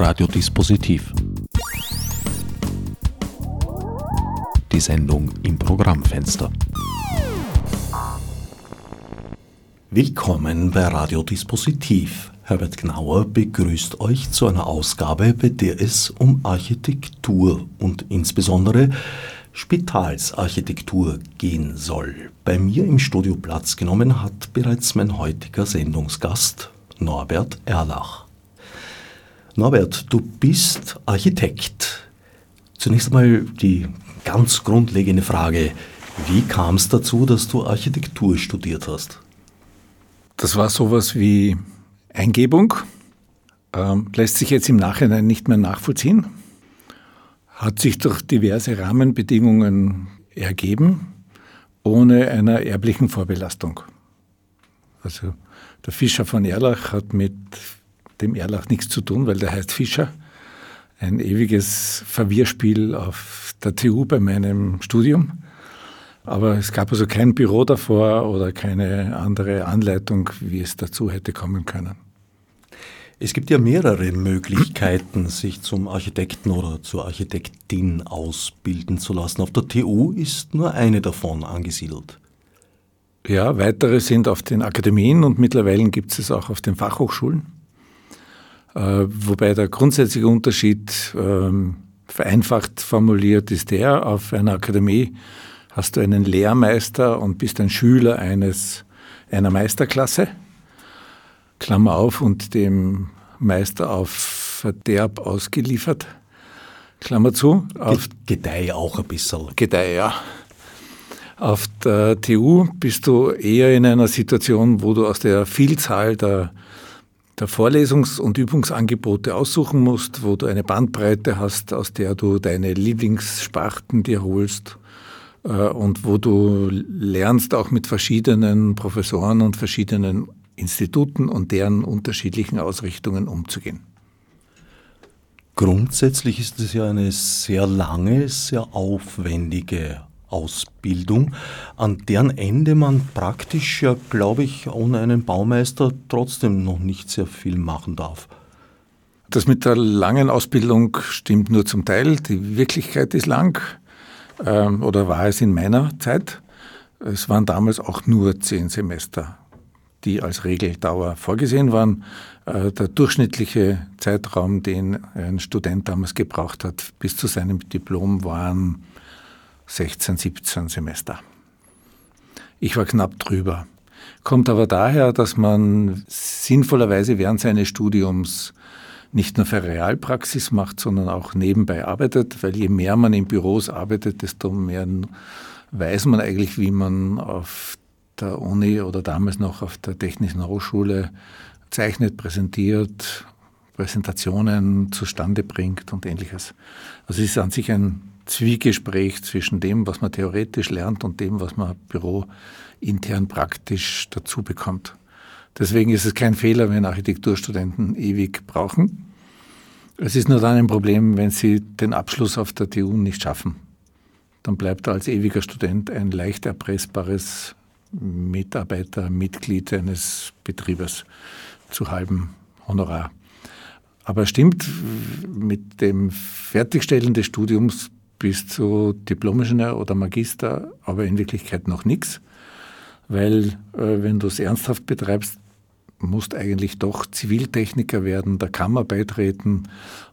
Radiodispositiv. Die Sendung im Programmfenster. Willkommen bei Radiodispositiv. Herbert Gnauer begrüßt euch zu einer Ausgabe, bei der es um Architektur und insbesondere Spitalsarchitektur gehen soll. Bei mir im Studio Platz genommen hat bereits mein heutiger Sendungsgast Norbert Erlach. Norbert, du bist Architekt. Zunächst einmal die ganz grundlegende Frage, wie kam es dazu, dass du Architektur studiert hast? Das war sowas wie Eingebung, ähm, lässt sich jetzt im Nachhinein nicht mehr nachvollziehen hat sich durch diverse Rahmenbedingungen ergeben, ohne einer erblichen Vorbelastung. Also der Fischer von Erlach hat mit dem Erlach nichts zu tun, weil der heißt Fischer. Ein ewiges Verwirrspiel auf der TU bei meinem Studium. Aber es gab also kein Büro davor oder keine andere Anleitung, wie es dazu hätte kommen können. Es gibt ja mehrere Möglichkeiten, sich zum Architekten oder zur Architektin ausbilden zu lassen. Auf der TU ist nur eine davon angesiedelt. Ja, weitere sind auf den Akademien und mittlerweile gibt es es auch auf den Fachhochschulen. Äh, wobei der grundsätzliche Unterschied ähm, vereinfacht formuliert ist der, auf einer Akademie hast du einen Lehrmeister und bist ein Schüler eines, einer Meisterklasse Klammer auf, und dem Meister auf Verderb ausgeliefert. Klammer zu. Auf Gedeih auch ein bisschen. Gedeih, ja. Auf der TU bist du eher in einer Situation, wo du aus der Vielzahl der, der Vorlesungs- und Übungsangebote aussuchen musst, wo du eine Bandbreite hast, aus der du deine Lieblingssparten dir holst äh, und wo du lernst, auch mit verschiedenen Professoren und verschiedenen Instituten und deren unterschiedlichen Ausrichtungen umzugehen. Grundsätzlich ist es ja eine sehr lange, sehr aufwendige Ausbildung, an deren Ende man praktisch ja, glaube ich, ohne einen Baumeister trotzdem noch nicht sehr viel machen darf. Das mit der langen Ausbildung stimmt nur zum Teil. Die Wirklichkeit ist lang ähm, oder war es in meiner Zeit. Es waren damals auch nur zehn Semester die als Regeldauer vorgesehen waren. Äh, der durchschnittliche Zeitraum, den ein Student damals gebraucht hat, bis zu seinem Diplom, waren 16, 17 Semester. Ich war knapp drüber. Kommt aber daher, dass man sinnvollerweise während seines Studiums nicht nur für Realpraxis macht, sondern auch nebenbei arbeitet, weil je mehr man in Büros arbeitet, desto mehr weiß man eigentlich, wie man auf der Uni oder damals noch auf der Technischen Hochschule zeichnet, präsentiert, Präsentationen zustande bringt und ähnliches. Also es ist an sich ein Zwiegespräch zwischen dem, was man theoretisch lernt und dem, was man bürointern praktisch dazu bekommt. Deswegen ist es kein Fehler, wenn Architekturstudenten ewig brauchen. Es ist nur dann ein Problem, wenn sie den Abschluss auf der TU nicht schaffen. Dann bleibt er als ewiger Student ein leicht erpressbares Mitarbeiter, Mitglied eines Betriebes zu halbem Honorar. Aber stimmt, mit dem Fertigstellen des Studiums bist du Diplomingenieur oder Magister, aber in Wirklichkeit noch nichts, weil äh, wenn du es ernsthaft betreibst, musst eigentlich doch Ziviltechniker werden, der Kammer beitreten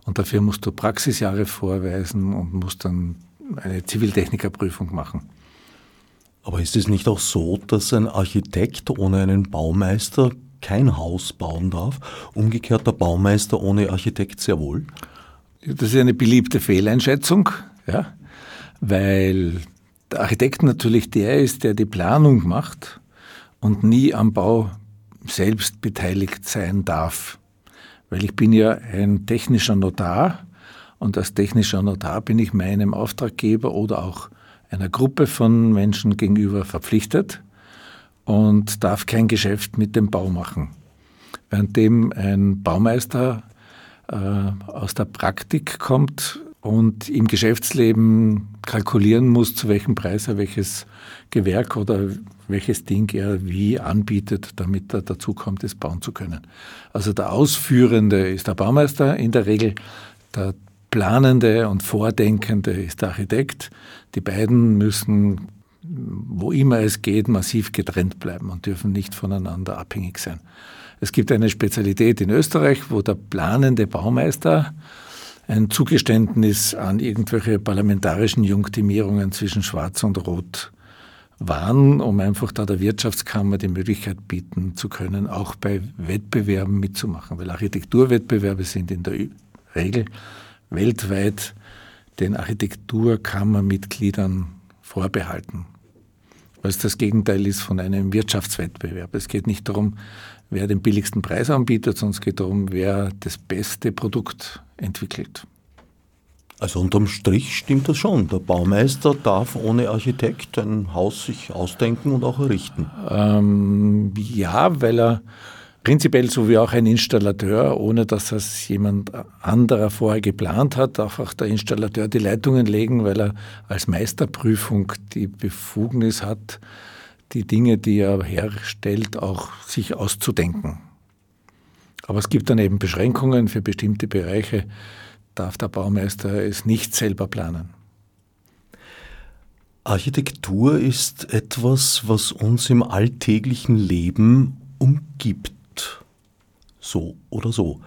und dafür musst du Praxisjahre vorweisen und musst dann eine Ziviltechnikerprüfung machen. Aber ist es nicht auch so, dass ein Architekt ohne einen Baumeister kein Haus bauen darf? Umgekehrt der Baumeister ohne Architekt sehr wohl? Das ist eine beliebte Fehleinschätzung, ja, weil der Architekt natürlich der ist, der die Planung macht und nie am Bau selbst beteiligt sein darf. Weil ich bin ja ein technischer Notar und als technischer Notar bin ich meinem Auftraggeber oder auch einer Gruppe von Menschen gegenüber verpflichtet und darf kein Geschäft mit dem Bau machen. Währenddem ein Baumeister äh, aus der Praktik kommt und im Geschäftsleben kalkulieren muss, zu welchem Preis er welches Gewerk oder welches Ding er wie anbietet, damit er dazu kommt, es bauen zu können. Also der Ausführende ist der Baumeister in der Regel, der Planende und Vordenkende ist der Architekt. Die beiden müssen, wo immer es geht, massiv getrennt bleiben und dürfen nicht voneinander abhängig sein. Es gibt eine Spezialität in Österreich, wo der planende Baumeister ein Zugeständnis an irgendwelche parlamentarischen Junktimierungen zwischen Schwarz und Rot waren, um einfach da der Wirtschaftskammer die Möglichkeit bieten zu können, auch bei Wettbewerben mitzumachen. Weil Architekturwettbewerbe sind in der Regel weltweit den Architekturkammermitgliedern vorbehalten. Was das Gegenteil ist von einem Wirtschaftswettbewerb. Es geht nicht darum, wer den billigsten Preis anbietet, sondern es geht darum, wer das beste Produkt entwickelt. Also unterm Strich stimmt das schon. Der Baumeister darf ohne Architekt ein Haus sich ausdenken und auch errichten. Ähm, ja, weil er prinzipiell so wie auch ein Installateur, ohne dass das jemand anderer vorher geplant hat, darf auch der Installateur die Leitungen legen, weil er als Meisterprüfung die Befugnis hat, die Dinge, die er herstellt, auch sich auszudenken. Aber es gibt dann eben Beschränkungen für bestimmte Bereiche, darf der Baumeister es nicht selber planen. Architektur ist etwas, was uns im alltäglichen Leben umgibt. So oder so.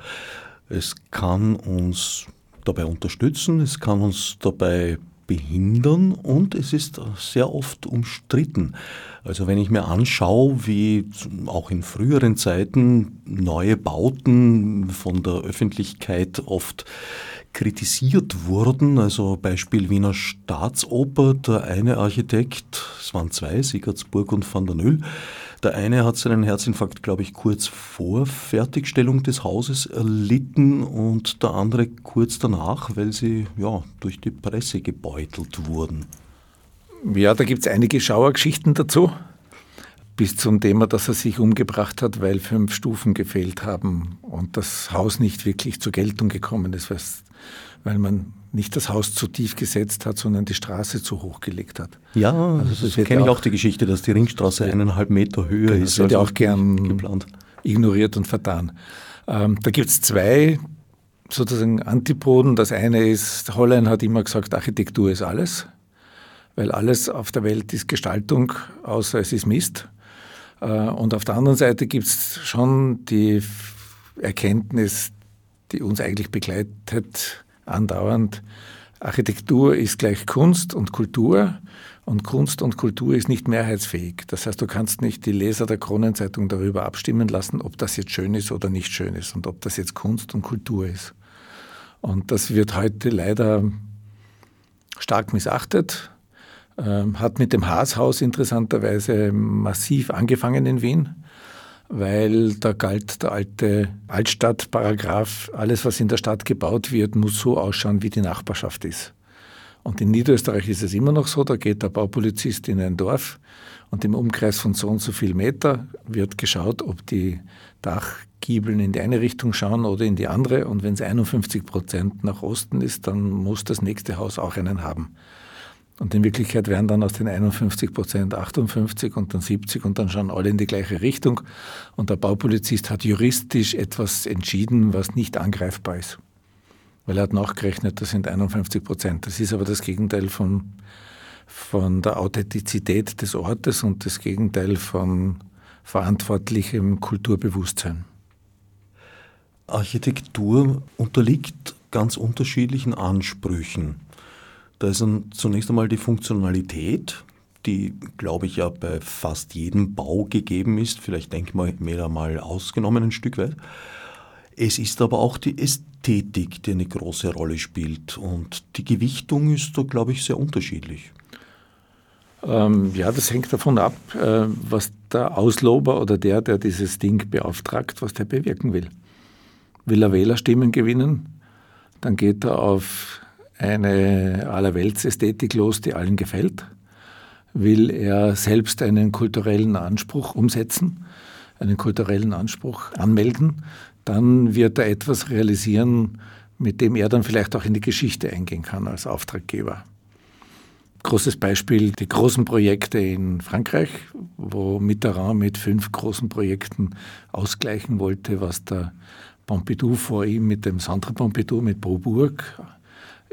Es kann uns dabei unterstützen, es kann uns dabei behindern und es ist sehr oft umstritten. Also wenn ich mir anschaue, wie auch in früheren Zeiten neue Bauten von der Öffentlichkeit oft kritisiert wurden, also Beispiel Wiener Staatsoper, der eine Architekt, es waren zwei, Sigurdsburg und van der Nüll, der eine hat seinen Herzinfarkt, glaube ich, kurz vor Fertigstellung des Hauses erlitten und der andere kurz danach, weil sie ja, durch die Presse gebeutelt wurden. Ja, da gibt es einige Schauergeschichten dazu. Bis zum Thema, dass er sich umgebracht hat, weil fünf Stufen gefehlt haben und das Haus nicht wirklich zur Geltung gekommen ist, weil man nicht das Haus zu tief gesetzt hat, sondern die Straße zu hoch gelegt hat. Ja, also das kenne ich auch die Geschichte, dass die Ringstraße eineinhalb Meter höher genau, ist. Das wird ja auch gern geplant. ignoriert und vertan. Ähm, da gibt es zwei sozusagen Antipoden. Das eine ist, Hollein hat immer gesagt, Architektur ist alles, weil alles auf der Welt ist Gestaltung, außer es ist Mist. Äh, und auf der anderen Seite gibt es schon die Erkenntnis, die uns eigentlich begleitet, andauernd, Architektur ist gleich Kunst und Kultur und Kunst und Kultur ist nicht mehrheitsfähig. Das heißt, du kannst nicht die Leser der Kronenzeitung darüber abstimmen lassen, ob das jetzt schön ist oder nicht schön ist und ob das jetzt Kunst und Kultur ist. Und das wird heute leider stark missachtet, ähm, hat mit dem Haashaus interessanterweise massiv angefangen in Wien weil da galt der alte Altstadtparagraph, alles was in der Stadt gebaut wird, muss so ausschauen, wie die Nachbarschaft ist. Und in Niederösterreich ist es immer noch so, da geht der Baupolizist in ein Dorf und im Umkreis von so und so viel Meter wird geschaut, ob die Dachgiebeln in die eine Richtung schauen oder in die andere. Und wenn es 51 Prozent nach Osten ist, dann muss das nächste Haus auch einen haben. Und in Wirklichkeit werden dann aus den 51 Prozent 58 und dann 70 und dann schauen alle in die gleiche Richtung. Und der Baupolizist hat juristisch etwas entschieden, was nicht angreifbar ist. Weil er hat nachgerechnet, das sind 51 Prozent. Das ist aber das Gegenteil von, von der Authentizität des Ortes und das Gegenteil von verantwortlichem Kulturbewusstsein. Architektur unterliegt ganz unterschiedlichen Ansprüchen. Da ist dann zunächst einmal die Funktionalität, die, glaube ich, ja bei fast jedem Bau gegeben ist, vielleicht Denkmäler mal ausgenommen ein Stück weit. Es ist aber auch die Ästhetik, die eine große Rolle spielt und die Gewichtung ist da, glaube ich, sehr unterschiedlich. Ähm, ja, das hängt davon ab, äh, was der Auslober oder der, der dieses Ding beauftragt, was der bewirken will. Will er Wählerstimmen gewinnen, dann geht er auf eine Allerweltsästhetik los, die allen gefällt? Will er selbst einen kulturellen Anspruch umsetzen, einen kulturellen Anspruch anmelden? Dann wird er etwas realisieren, mit dem er dann vielleicht auch in die Geschichte eingehen kann als Auftraggeber. Großes Beispiel, die großen Projekte in Frankreich, wo Mitterrand mit fünf großen Projekten ausgleichen wollte, was der Pompidou vor ihm mit dem Centre Pompidou, mit Beaubourg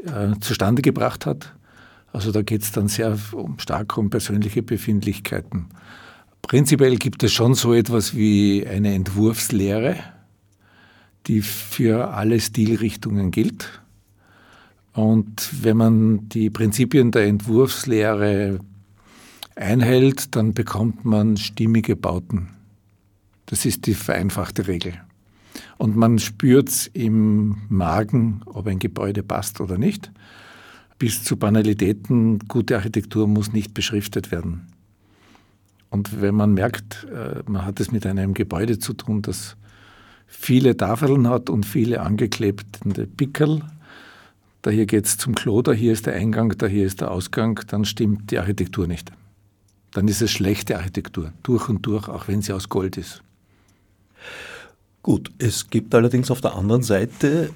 äh, zustande gebracht hat. Also da geht es dann sehr um, stark um persönliche Befindlichkeiten. Prinzipiell gibt es schon so etwas wie eine Entwurfslehre, die für alle Stilrichtungen gilt. Und wenn man die Prinzipien der Entwurfslehre einhält, dann bekommt man stimmige Bauten. Das ist die vereinfachte Regel. Und man spürt es im Magen, ob ein Gebäude passt oder nicht. Bis zu Banalitäten, gute Architektur muss nicht beschriftet werden. Und wenn man merkt, äh, man hat es mit einem Gebäude zu tun, das viele Tafeln hat und viele angeklebte Pickel, da hier geht es zum Klo, da hier ist der Eingang, da hier ist der Ausgang, dann stimmt die Architektur nicht. Dann ist es schlechte Architektur, durch und durch, auch wenn sie aus Gold ist. Gut, es gibt allerdings auf der anderen Seite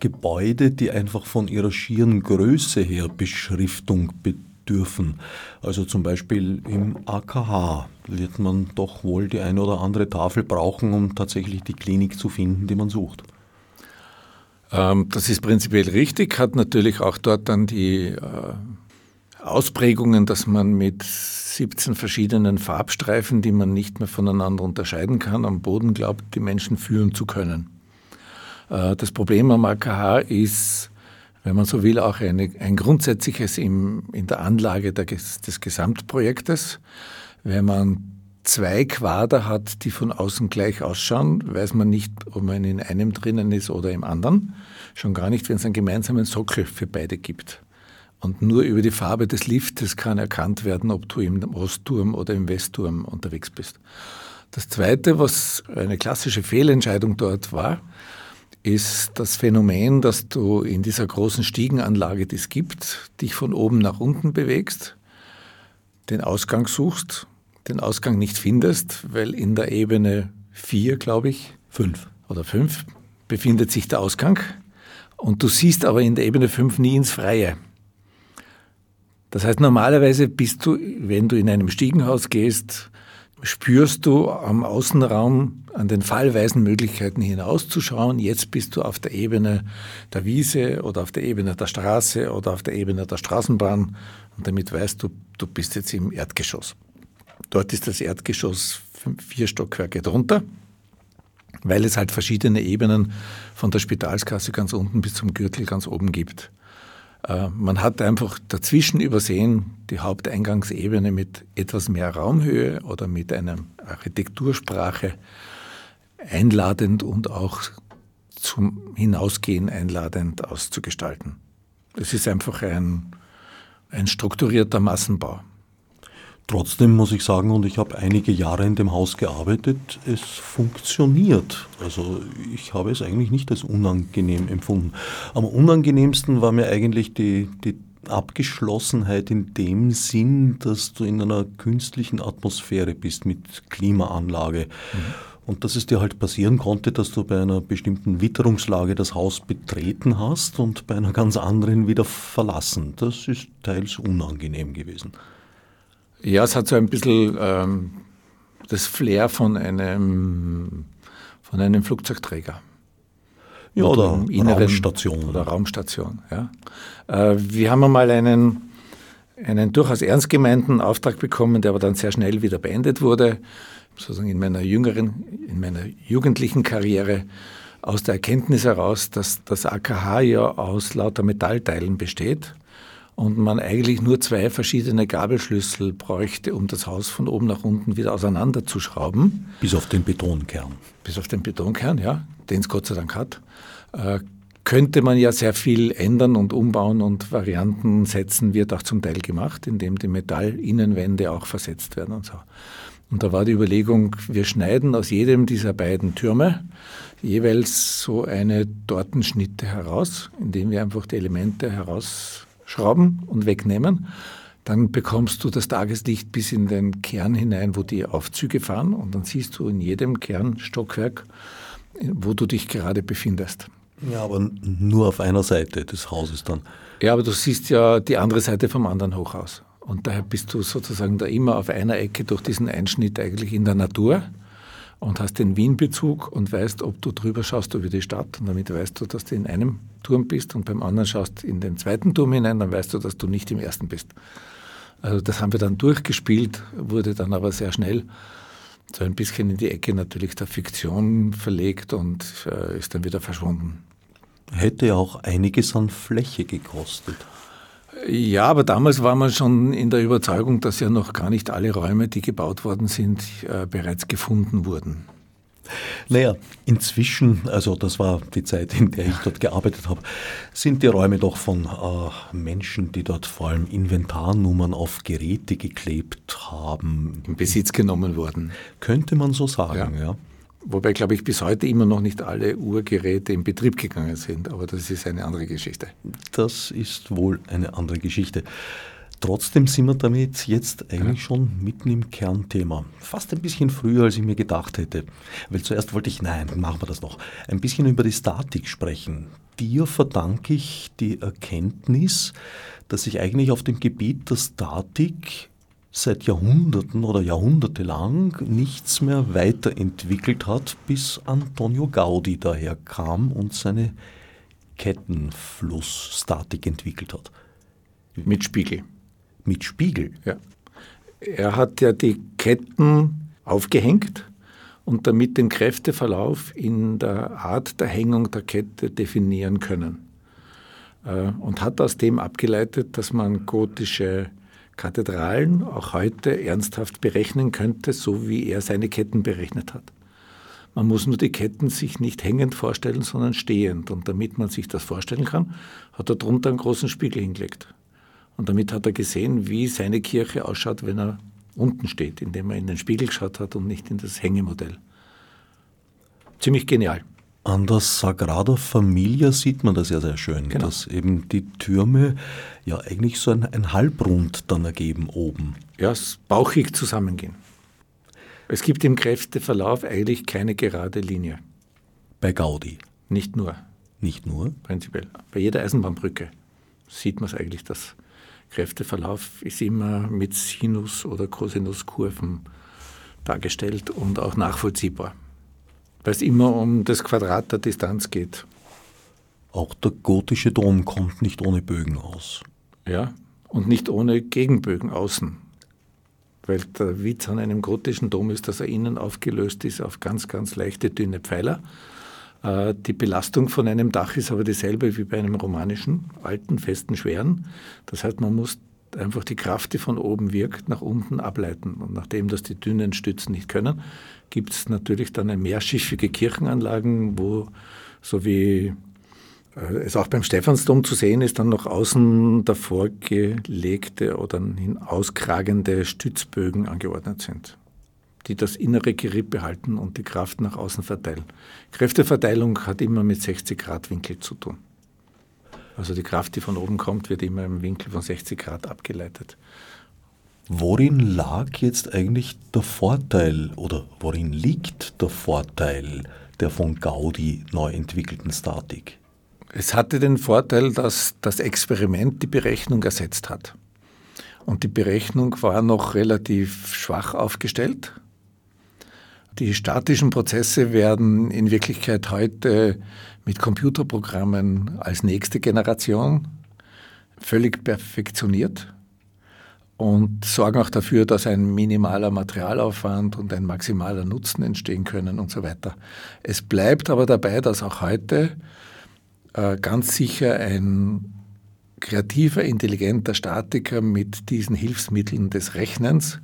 Gebäude, die einfach von ihrer schieren Größe her Beschriftung bedürfen. Also zum Beispiel im AKH wird man doch wohl die eine oder andere Tafel brauchen, um tatsächlich die Klinik zu finden, die man sucht. Ähm, das ist prinzipiell richtig, hat natürlich auch dort dann die äh, Ausprägungen, dass man mit 17 verschiedenen Farbstreifen, die man nicht mehr voneinander unterscheiden kann, am Boden glaubt, die Menschen führen zu können. Äh, das Problem am AKH ist, wenn man so will, auch eine, ein grundsätzliches im, in der Anlage der, des Gesamtprojektes. Wenn man zwei Quader hat, die von außen gleich ausschauen, weiß man nicht, ob man in einem drinnen ist oder im anderen. Schon gar nicht, wenn es einen gemeinsamen Sockel für beide gibt. Und nur über die Farbe des Liftes kann erkannt werden, ob du im Ostturm oder im Westturm unterwegs bist. Das Zweite, was eine klassische Fehlentscheidung dort war, ist das Phänomen, dass du in dieser großen Stiegenanlage, die es gibt, dich von oben nach unten bewegst, den Ausgang suchst, den Ausgang nicht findest, weil in der Ebene 4, glaube ich, 5 oder 5 befindet sich der Ausgang und du siehst aber in der Ebene 5 nie ins Freie. Das heißt, normalerweise bist du, wenn du in einem Stiegenhaus gehst, spürst du am Außenraum an den fallweisen Möglichkeiten hinauszuschauen. Jetzt bist du auf der Ebene der Wiese oder auf der Ebene der Straße oder auf der Ebene der Straßenbahn und damit weißt du, du bist jetzt im Erdgeschoss. Dort ist das Erdgeschoss vier Stockwerke drunter, weil es halt verschiedene Ebenen von der Spitalskasse ganz unten bis zum Gürtel ganz oben gibt. Äh, man hat einfach dazwischen übersehen die Haupteingangsebene mit etwas mehr Raumhöhe oder mit einer Architektursprache einladend und auch zum Hinausgehen einladend auszugestalten. Es ist einfach ein, ein strukturierter Massenbau. Trotzdem muss ich sagen, und ich habe einige Jahre in dem Haus gearbeitet, es funktioniert. Also ich habe es eigentlich nicht als unangenehm empfunden. Am unangenehmsten war mir eigentlich die, die Abgeschlossenheit in dem Sinn, dass du in einer künstlichen Atmosphäre bist mit Klimaanlage. Mhm. Und dass es dir halt passieren konnte, dass du bei einer bestimmten Witterungslage das Haus betreten hast und bei einer ganz anderen wieder verlassen. Das ist teils unangenehm gewesen. Ja, es hat so ein bisschen ähm, das Flair von einem, von einem Flugzeugträger. Ja, oder inneren, Raumstation. Oder Raumstation, ja. Äh, wir haben einmal einen, einen durchaus ernst gemeinten Auftrag bekommen, der aber dann sehr schnell wieder beendet wurde, sozusagen in meiner jüngeren, in meiner jugendlichen Karriere, aus der Erkenntnis heraus, dass das AKH ja aus lauter Metallteilen besteht und man eigentlich nur zwei verschiedene Gabelschlüssel bräuchte, um das Haus von oben nach unten wieder auseinanderzuschrauben. Bis auf den Betonkern. Bis auf den Betonkern, ja, den es Gott sei Dank hat. Äh, könnte man ja sehr viel ändern und umbauen und Varianten setzen, wird auch zum Teil gemacht, indem die Metallinnenwände auch versetzt werden und so. Und da war die Überlegung, wir schneiden aus jedem dieser beiden Türme jeweils so eine Tortenschnitte heraus, indem wir einfach die Elemente heraus schrauben und wegnehmen. Dann bekommst du das Tageslicht bis in den Kern hinein, wo die Aufzüge fahren. Und dann siehst du in jedem Kernstockwerk, wo du dich gerade befindest. Ja, aber nur auf einer Seite des Hauses dann. Ja, aber du siehst ja die andere Seite vom anderen Hochhaus. Und daher bist du sozusagen da immer auf einer Ecke durch diesen Einschnitt eigentlich in der Natur und hast den Wien-Bezug und weißt, ob du drüber schaust über die Stadt und damit weißt du, dass du in einem Turm bist und beim anderen schaust in den zweiten Turm hinein, dann weißt du, dass du nicht im ersten bist. Also das haben wir dann durchgespielt, wurde dann aber sehr schnell so ein bisschen in die Ecke natürlich der Fiktion verlegt und äh, ist dann wieder verschwunden. Hätte auch einiges an Fläche gekostet. Ja, aber damals war man schon in der Überzeugung, dass ja noch gar nicht alle Räume, die gebaut worden sind, äh, bereits gefunden wurden. Naja, inzwischen, also das war die Zeit, in der ich dort gearbeitet habe, sind die Räume doch von äh, Menschen, die dort vor allem Inventarnummern auf Geräte geklebt haben. In Besitz genommen worden. Könnte man so sagen, ja. ja. Wobei, glaube ich, bis heute immer noch nicht alle Uhrgeräte in Betrieb gegangen sind. Aber das ist eine andere Geschichte. Das ist wohl eine andere Geschichte. Trotzdem sind wir damit jetzt eigentlich schon mitten im Kernthema. Fast ein bisschen früher, als ich mir gedacht hätte. Weil zuerst wollte ich, nein, machen wir das noch, ein bisschen über die Statik sprechen. Dir verdanke ich die Erkenntnis, dass sich eigentlich auf dem Gebiet der Statik seit Jahrhunderten oder jahrhundertelang nichts mehr weiterentwickelt hat, bis Antonio Gaudi daherkam und seine Kettenflussstatik entwickelt hat. Mit Spiegel. Mit Spiegel? Ja. Er hat ja die Ketten aufgehängt und damit den Kräfteverlauf in der Art der Hängung der Kette definieren können. Äh, und hat aus dem abgeleitet, dass man gotische Kathedralen auch heute ernsthaft berechnen könnte, so wie er seine Ketten berechnet hat. Man muss nur die Ketten sich nicht hängend vorstellen, sondern stehend. Und damit man sich das vorstellen kann, hat er drunter einen großen Spiegel hingelegt. Und damit hat er gesehen, wie seine Kirche ausschaut, wenn er unten steht, indem er in den Spiegel geschaut hat und nicht in das Hängemodell. Ziemlich genial. An der Sagrada Familia sieht man das ja sehr schön, genau. dass eben die Türme ja eigentlich so ein, ein Halbrund dann ergeben oben. Ja, bauchig zusammengehen. Es gibt im Kräfteverlauf eigentlich keine gerade Linie. Bei Gaudi? Nicht nur. Nicht nur? Prinzipiell. Bei jeder Eisenbahnbrücke sieht man es eigentlich, dass Kräfteverlauf ist immer mit Sinus- oder Cosinuskurven dargestellt und auch nachvollziehbar weil es immer um das Quadrat der Distanz geht. Auch der gotische Dom kommt nicht ohne Bögen aus. Ja, und nicht ohne Gegenbögen außen. Weil der Witz an einem gotischen Dom ist, dass er innen aufgelöst ist auf ganz, ganz leichte, dünne Pfeiler. Äh, die Belastung von einem Dach ist aber dieselbe wie bei einem romanischen, alten, festen, schweren. Das heißt, man muss einfach die Kraft, die von oben wirkt, nach unten ableiten. Und nachdem das die dünnen Stützen nicht können, gibt es natürlich dann mehrschiffige Kirchenanlagen, wo so wie äh, es auch beim Stephansdom zu sehen ist, dann noch außen davor gelegte oder auskragende Stützbögen angeordnet sind, die das innere Geripp behalten und die Kraft nach außen verteilen. Kräfteverteilung hat immer mit 60 Grad Winkel zu tun. Also die Kraft, die von oben kommt, wird immer im Winkel von 60 Grad abgeleitet. Worin lag jetzt eigentlich der Vorteil oder worin liegt der Vorteil der von Gaudi neu entwickelten Statik? Es hatte den Vorteil, dass das Experiment die Berechnung ersetzt hat. Und die Berechnung war noch relativ schwach aufgestellt. Die statischen Prozesse werden in Wirklichkeit heute mit Computerprogrammen als nächste Generation völlig perfektioniert und sorgen auch dafür, dass ein minimaler Materialaufwand und ein maximaler Nutzen entstehen können und so weiter. Es bleibt aber dabei, dass auch heute äh, ganz sicher ein kreativer, intelligenter Statiker mit diesen Hilfsmitteln des Rechnens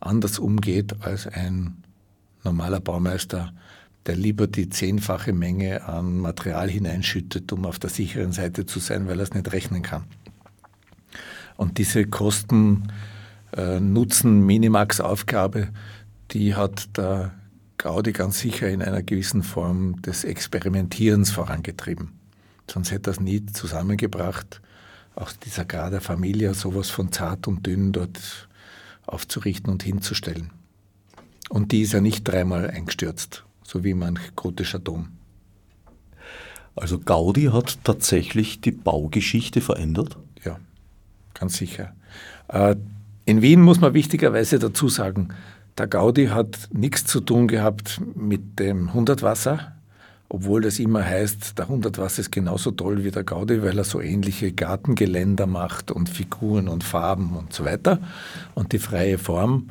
anders umgeht als ein normaler Baumeister, der lieber die zehnfache Menge an Material hineinschüttet, um auf der sicheren Seite zu sein, weil er es nicht rechnen kann. Und diese Kosten-Nutzen-Minimax-Aufgabe, die hat der Gaudi ganz sicher in einer gewissen Form des Experimentierens vorangetrieben. Sonst hätte er es nie zusammengebracht, auch dieser Grad Familie sowas von zart und dünn dort aufzurichten und hinzustellen. Und die ist ja nicht dreimal eingestürzt, so wie manch gotischer Dom. Also Gaudi hat tatsächlich die Baugeschichte verändert? Ja, ganz sicher. Äh, in Wien muss man wichtigerweise dazu sagen, der Gaudi hat nichts zu tun gehabt mit dem Hundertwasser, obwohl das immer heißt, der Hundertwasser ist genauso toll wie der Gaudi, weil er so ähnliche Gartengeländer macht und Figuren und Farben und so weiter. Und die freie Form.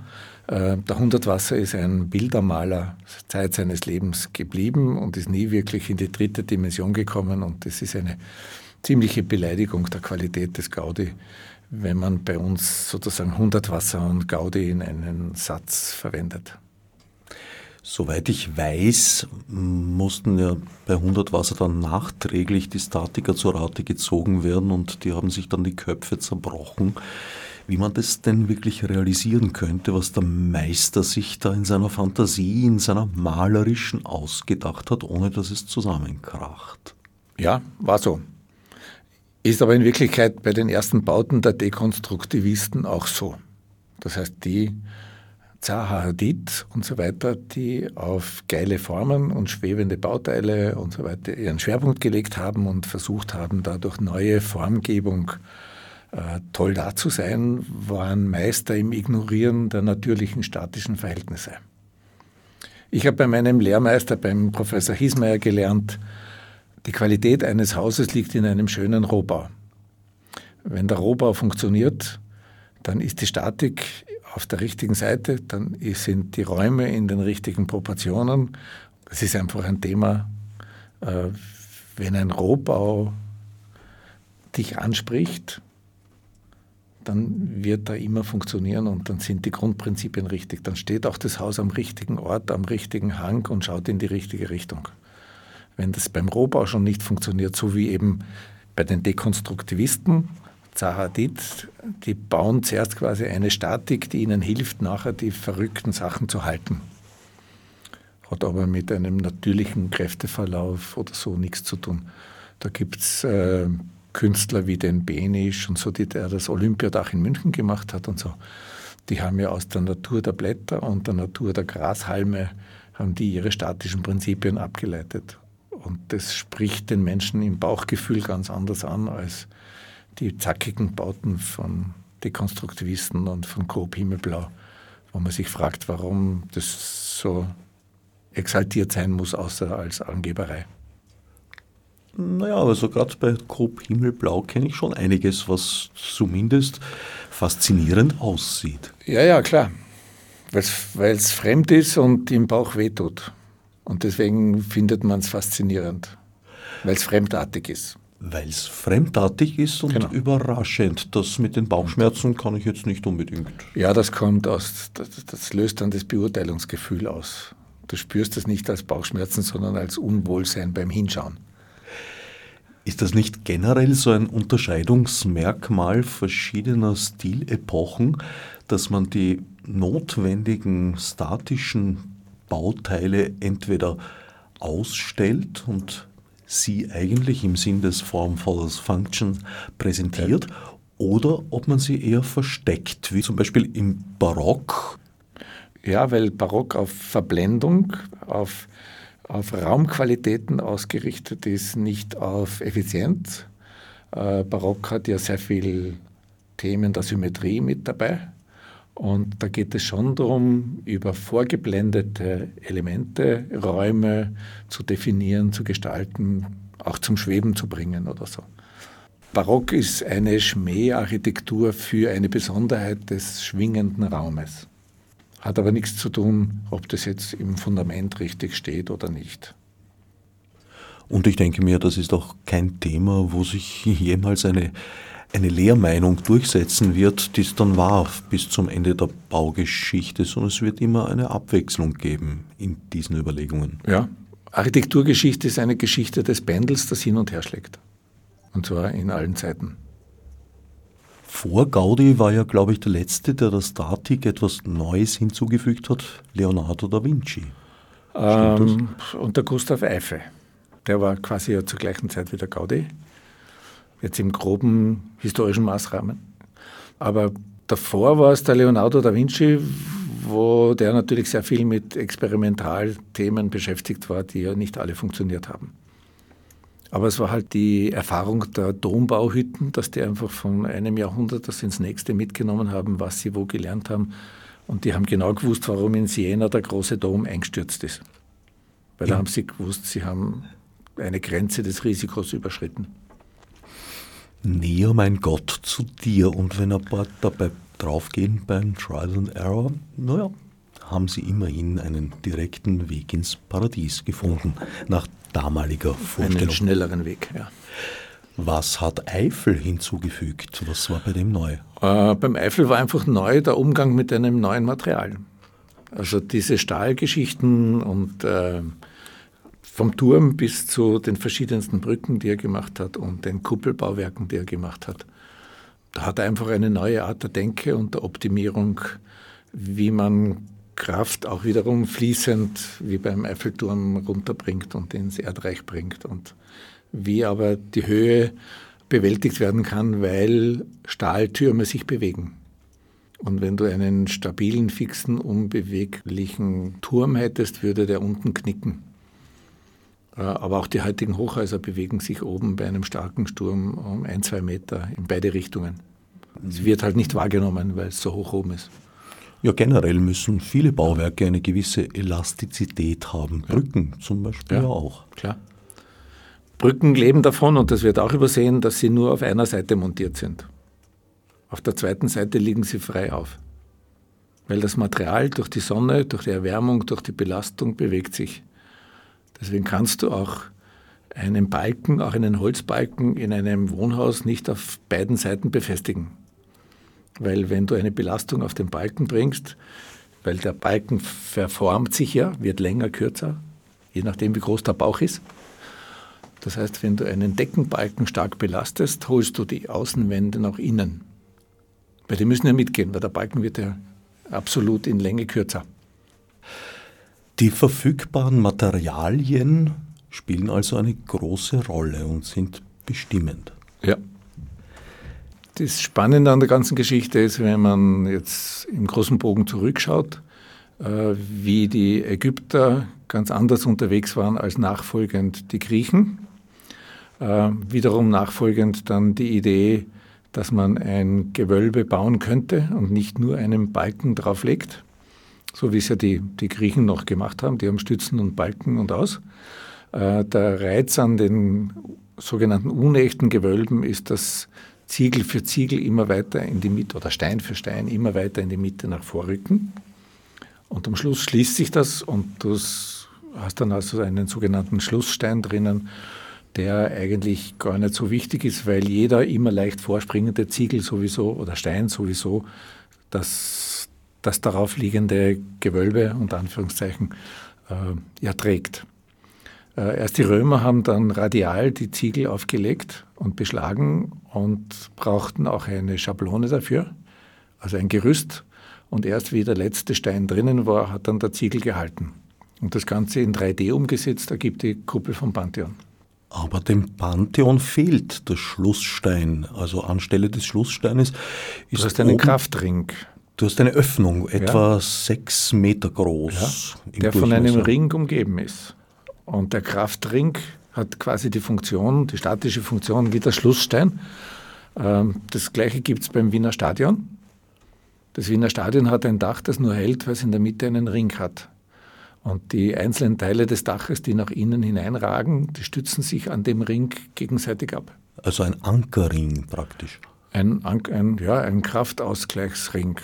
Äh, der Hundertwasser ist ein Bildermaler Zeit seines Lebens geblieben und ist nie wirklich in die dritte Dimension gekommen. Und das ist eine ziemliche Beleidigung der Qualität des Gaudi, wenn man bei uns sozusagen Hundertwasser und Gaudi in einen Satz verwendet. Soweit ich weiß, mussten ja bei Hundertwasser dann nachträglich die Statiker zur Rate gezogen werden und die haben sich dann die Köpfe zerbrochen, wie man das denn wirklich realisieren könnte, was der Meister sich da in seiner Fantasie, in seiner malerischen ausgedacht hat, ohne dass es zusammenkracht. Ja, war so. Ist aber in Wirklichkeit bei den ersten Bauten der Dekonstruktivisten auch so. Das heißt, die Zaha Hadid und so weiter, die auf geile Formen und schwebende Bauteile und so weiter ihren Schwerpunkt gelegt haben und versucht haben, dadurch neue Formgebung äh, toll da zu sein, waren Meister im Ignorieren der natürlichen statischen Verhältnisse. Ich habe bei meinem Lehrmeister, beim Professor Hiesmeier, gelernt, die Qualität eines Hauses liegt in einem schönen Rohbau. Wenn der Rohbau funktioniert, dann ist die Statik auf der richtigen Seite, dann sind die Räume in den richtigen Proportionen. Es ist einfach ein Thema, äh, wenn ein Rohbau dich anspricht, dann wird er immer funktionieren und dann sind die Grundprinzipien richtig. Dann steht auch das Haus am richtigen Ort, am richtigen Hang und schaut in die richtige Richtung. Wenn das beim Rohbau schon nicht funktioniert, so wie eben bei den Dekonstruktivisten, Zahadid, die bauen zuerst quasi eine Statik, die ihnen hilft, nachher die verrückten Sachen zu halten. Hat aber mit einem natürlichen Kräfteverlauf oder so nichts zu tun. Da gibt es äh, Künstler wie den Benisch und so, die der das Olympiadach in München gemacht hat und so. Die haben ja aus der Natur der Blätter und der Natur der Grashalme haben die ihre statischen Prinzipien abgeleitet. Und das spricht den Menschen im Bauchgefühl ganz anders an als die zackigen Bauten von Dekonstruktivisten und von Coop Himmelblau, wo man sich fragt, warum das so exaltiert sein muss, außer als Angeberei. Naja, also gerade bei Coop Himmelblau kenne ich schon einiges, was zumindest faszinierend aussieht. Ja, ja, klar. Weil es fremd ist und im Bauch wehtut. Und deswegen findet man es faszinierend, weil es fremdartig ist. Weil es fremdartig ist und genau. überraschend. Das mit den Bauchschmerzen kann ich jetzt nicht unbedingt. Ja, das kommt aus, das, das löst dann das Beurteilungsgefühl aus. Du spürst das nicht als Bauchschmerzen, sondern als Unwohlsein beim Hinschauen. Ist das nicht generell so ein Unterscheidungsmerkmal verschiedener Stilepochen, dass man die notwendigen statischen Bauteile entweder ausstellt und sie eigentlich im Sinn des Form follows Function präsentiert ja. oder ob man sie eher versteckt, wie zum Beispiel im Barock. Ja, weil Barock auf Verblendung, auf, auf Raumqualitäten ausgerichtet ist, nicht auf Effizienz. Äh, Barock hat ja sehr viel Themen der Symmetrie mit dabei. Und da geht es schon darum, über vorgeblendete Elemente Räume zu definieren, zu gestalten, auch zum Schweben zu bringen oder so. Barock ist eine Schmäharchitektur für eine Besonderheit des schwingenden Raumes. Hat aber nichts zu tun, ob das jetzt im Fundament richtig steht oder nicht. Und ich denke mir, das ist auch kein Thema, wo sich jemals eine eine Lehrmeinung durchsetzen wird, die es dann war bis zum Ende der Baugeschichte, sondern es wird immer eine Abwechslung geben in diesen Überlegungen. Ja, Architekturgeschichte ist eine Geschichte des Pendels, das hin und her schlägt. Und zwar in allen Zeiten. Vor Gaudi war ja, glaube ich, der Letzte, der der Statik etwas Neues hinzugefügt hat, Leonardo da Vinci. Ähm, und der Gustav Eiffel. Der war quasi ja zur gleichen Zeit wie der Gaudi jetzt im groben historischen Maßrahmen. Aber davor war es der Leonardo da Vinci, wo der natürlich sehr viel mit Experimentalthemen beschäftigt war, die ja nicht alle funktioniert haben. Aber es war halt die Erfahrung der Dombauhütten, dass die einfach von einem Jahrhundert das ins nächste mitgenommen haben, was sie wo gelernt haben. Und die haben genau gewusst, warum in Siena der große Dom eingestürzt ist. Weil ja. da haben sie gewusst, sie haben eine Grenze des Risikos überschritten. Näher mein Gott zu dir. Und wenn ein paar dabei draufgehen beim Trial and Error, naja, haben sie immerhin einen direkten Weg ins Paradies gefunden, nach damaliger Vorstellung. Einen schnelleren Weg, ja. Was hat Eifel hinzugefügt? Was war bei dem neu? Äh, beim Eifel war einfach neu der Umgang mit einem neuen Material. Also diese Stahlgeschichten und äh, vom Turm bis zu den verschiedensten Brücken, die er gemacht hat und den Kuppelbauwerken, die er gemacht hat. Da hat er einfach eine neue Art der Denke und der Optimierung, wie man Kraft auch wiederum fließend wie beim Eiffelturm runterbringt und ins Erdreich bringt und wie aber die Höhe bewältigt werden kann, weil Stahltürme sich bewegen. Und wenn du einen stabilen, fixen, unbeweglichen Turm hättest, würde der unten knicken. Äh, aber auch die heutigen Hochhäuser bewegen sich oben bei einem starken Sturm um ein, zwei Meter in beide Richtungen. Es wird halt nicht wahrgenommen, weil es so hoch oben ist. Ja, generell müssen viele Bauwerke eine gewisse Elastizität haben. Brücken zum Beispiel ja, auch. Klar. Brücken leben davon, und das wird auch übersehen, dass sie nur auf einer Seite montiert sind. Auf der zweiten Seite liegen sie frei auf. Weil das Material durch die Sonne, durch die Erwärmung, durch die Belastung bewegt sich. Deswegen kannst du auch einen Balken, auch einen Holzbalken in einem Wohnhaus nicht auf beiden Seiten befestigen. Weil wenn du eine Belastung auf den Balken bringst, weil der Balken verformt sich ja, wird länger, kürzer, je nachdem wie groß der Bauch ist. Das heißt, wenn du einen Deckenbalken stark belastest, holst du die Außenwände nach innen. Weil die müssen ja mitgehen, weil der Balken wird ja absolut in Länge kürzer. Die verfügbaren Materialien spielen also eine große Rolle und sind bestimmend. Ja. Das Spannende an der ganzen Geschichte ist, wenn man jetzt im großen Bogen zurückschaut, äh, wie die Ägypter ganz anders unterwegs waren als nachfolgend die Griechen. Äh, wiederum nachfolgend dann die Idee, dass man ein Gewölbe bauen könnte und nicht nur einen Balken drauflegt, so wie es ja die, die Griechen noch gemacht haben. Die haben Stützen und Balken und aus. Äh, der Reiz an den sogenannten unechten Gewölben ist, dass Ziegel für Ziegel immer weiter in die Mitte oder Stein für Stein immer weiter in die Mitte nach vorrücken. Und am Schluss schließt sich das und du hast dann also einen sogenannten Schlussstein drinnen der eigentlich gar nicht so wichtig ist, weil jeder immer leicht vorspringende Ziegel sowieso oder Stein sowieso das, das darauf liegende Gewölbe unter Anführungszeichen äh, erträgt. Äh, erst die Römer haben dann radial die Ziegel aufgelegt und beschlagen und brauchten auch eine Schablone dafür, also ein Gerüst. Und erst wie der letzte Stein drinnen war, hat dann der Ziegel gehalten. Und das Ganze in 3D umgesetzt ergibt die Kuppel vom Pantheon. Aber dem Pantheon fehlt der Schlussstein. Also anstelle des Schlusssteines ist. Du hast einen Kraftring. Du hast eine Öffnung, etwa ja. sechs Meter groß. Ja, der von einem Ring umgeben ist. Und der Kraftring hat quasi die Funktion, die statische Funktion wie der Schlussstein. Ähm, das gleiche gibt es beim Wiener Stadion. Das Wiener Stadion hat ein Dach, das nur hält, weil es in der Mitte einen Ring hat. Und die einzelnen Teile des Daches, die nach innen hineinragen, die stützen sich an dem Ring gegenseitig ab. Also ein Ankerring praktisch. Ein, ein, ja, ein Kraftausgleichsring.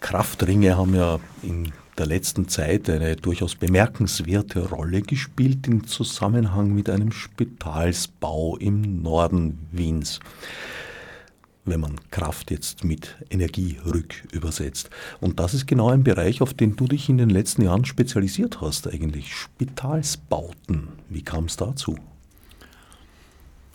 Kraftringe haben ja in der letzten Zeit eine durchaus bemerkenswerte Rolle gespielt im Zusammenhang mit einem Spitalsbau im Norden Wiens wenn man Kraft jetzt mit Energie rückübersetzt. Und das ist genau ein Bereich, auf den du dich in den letzten Jahren spezialisiert hast, eigentlich. Spitalsbauten. Wie kam es dazu?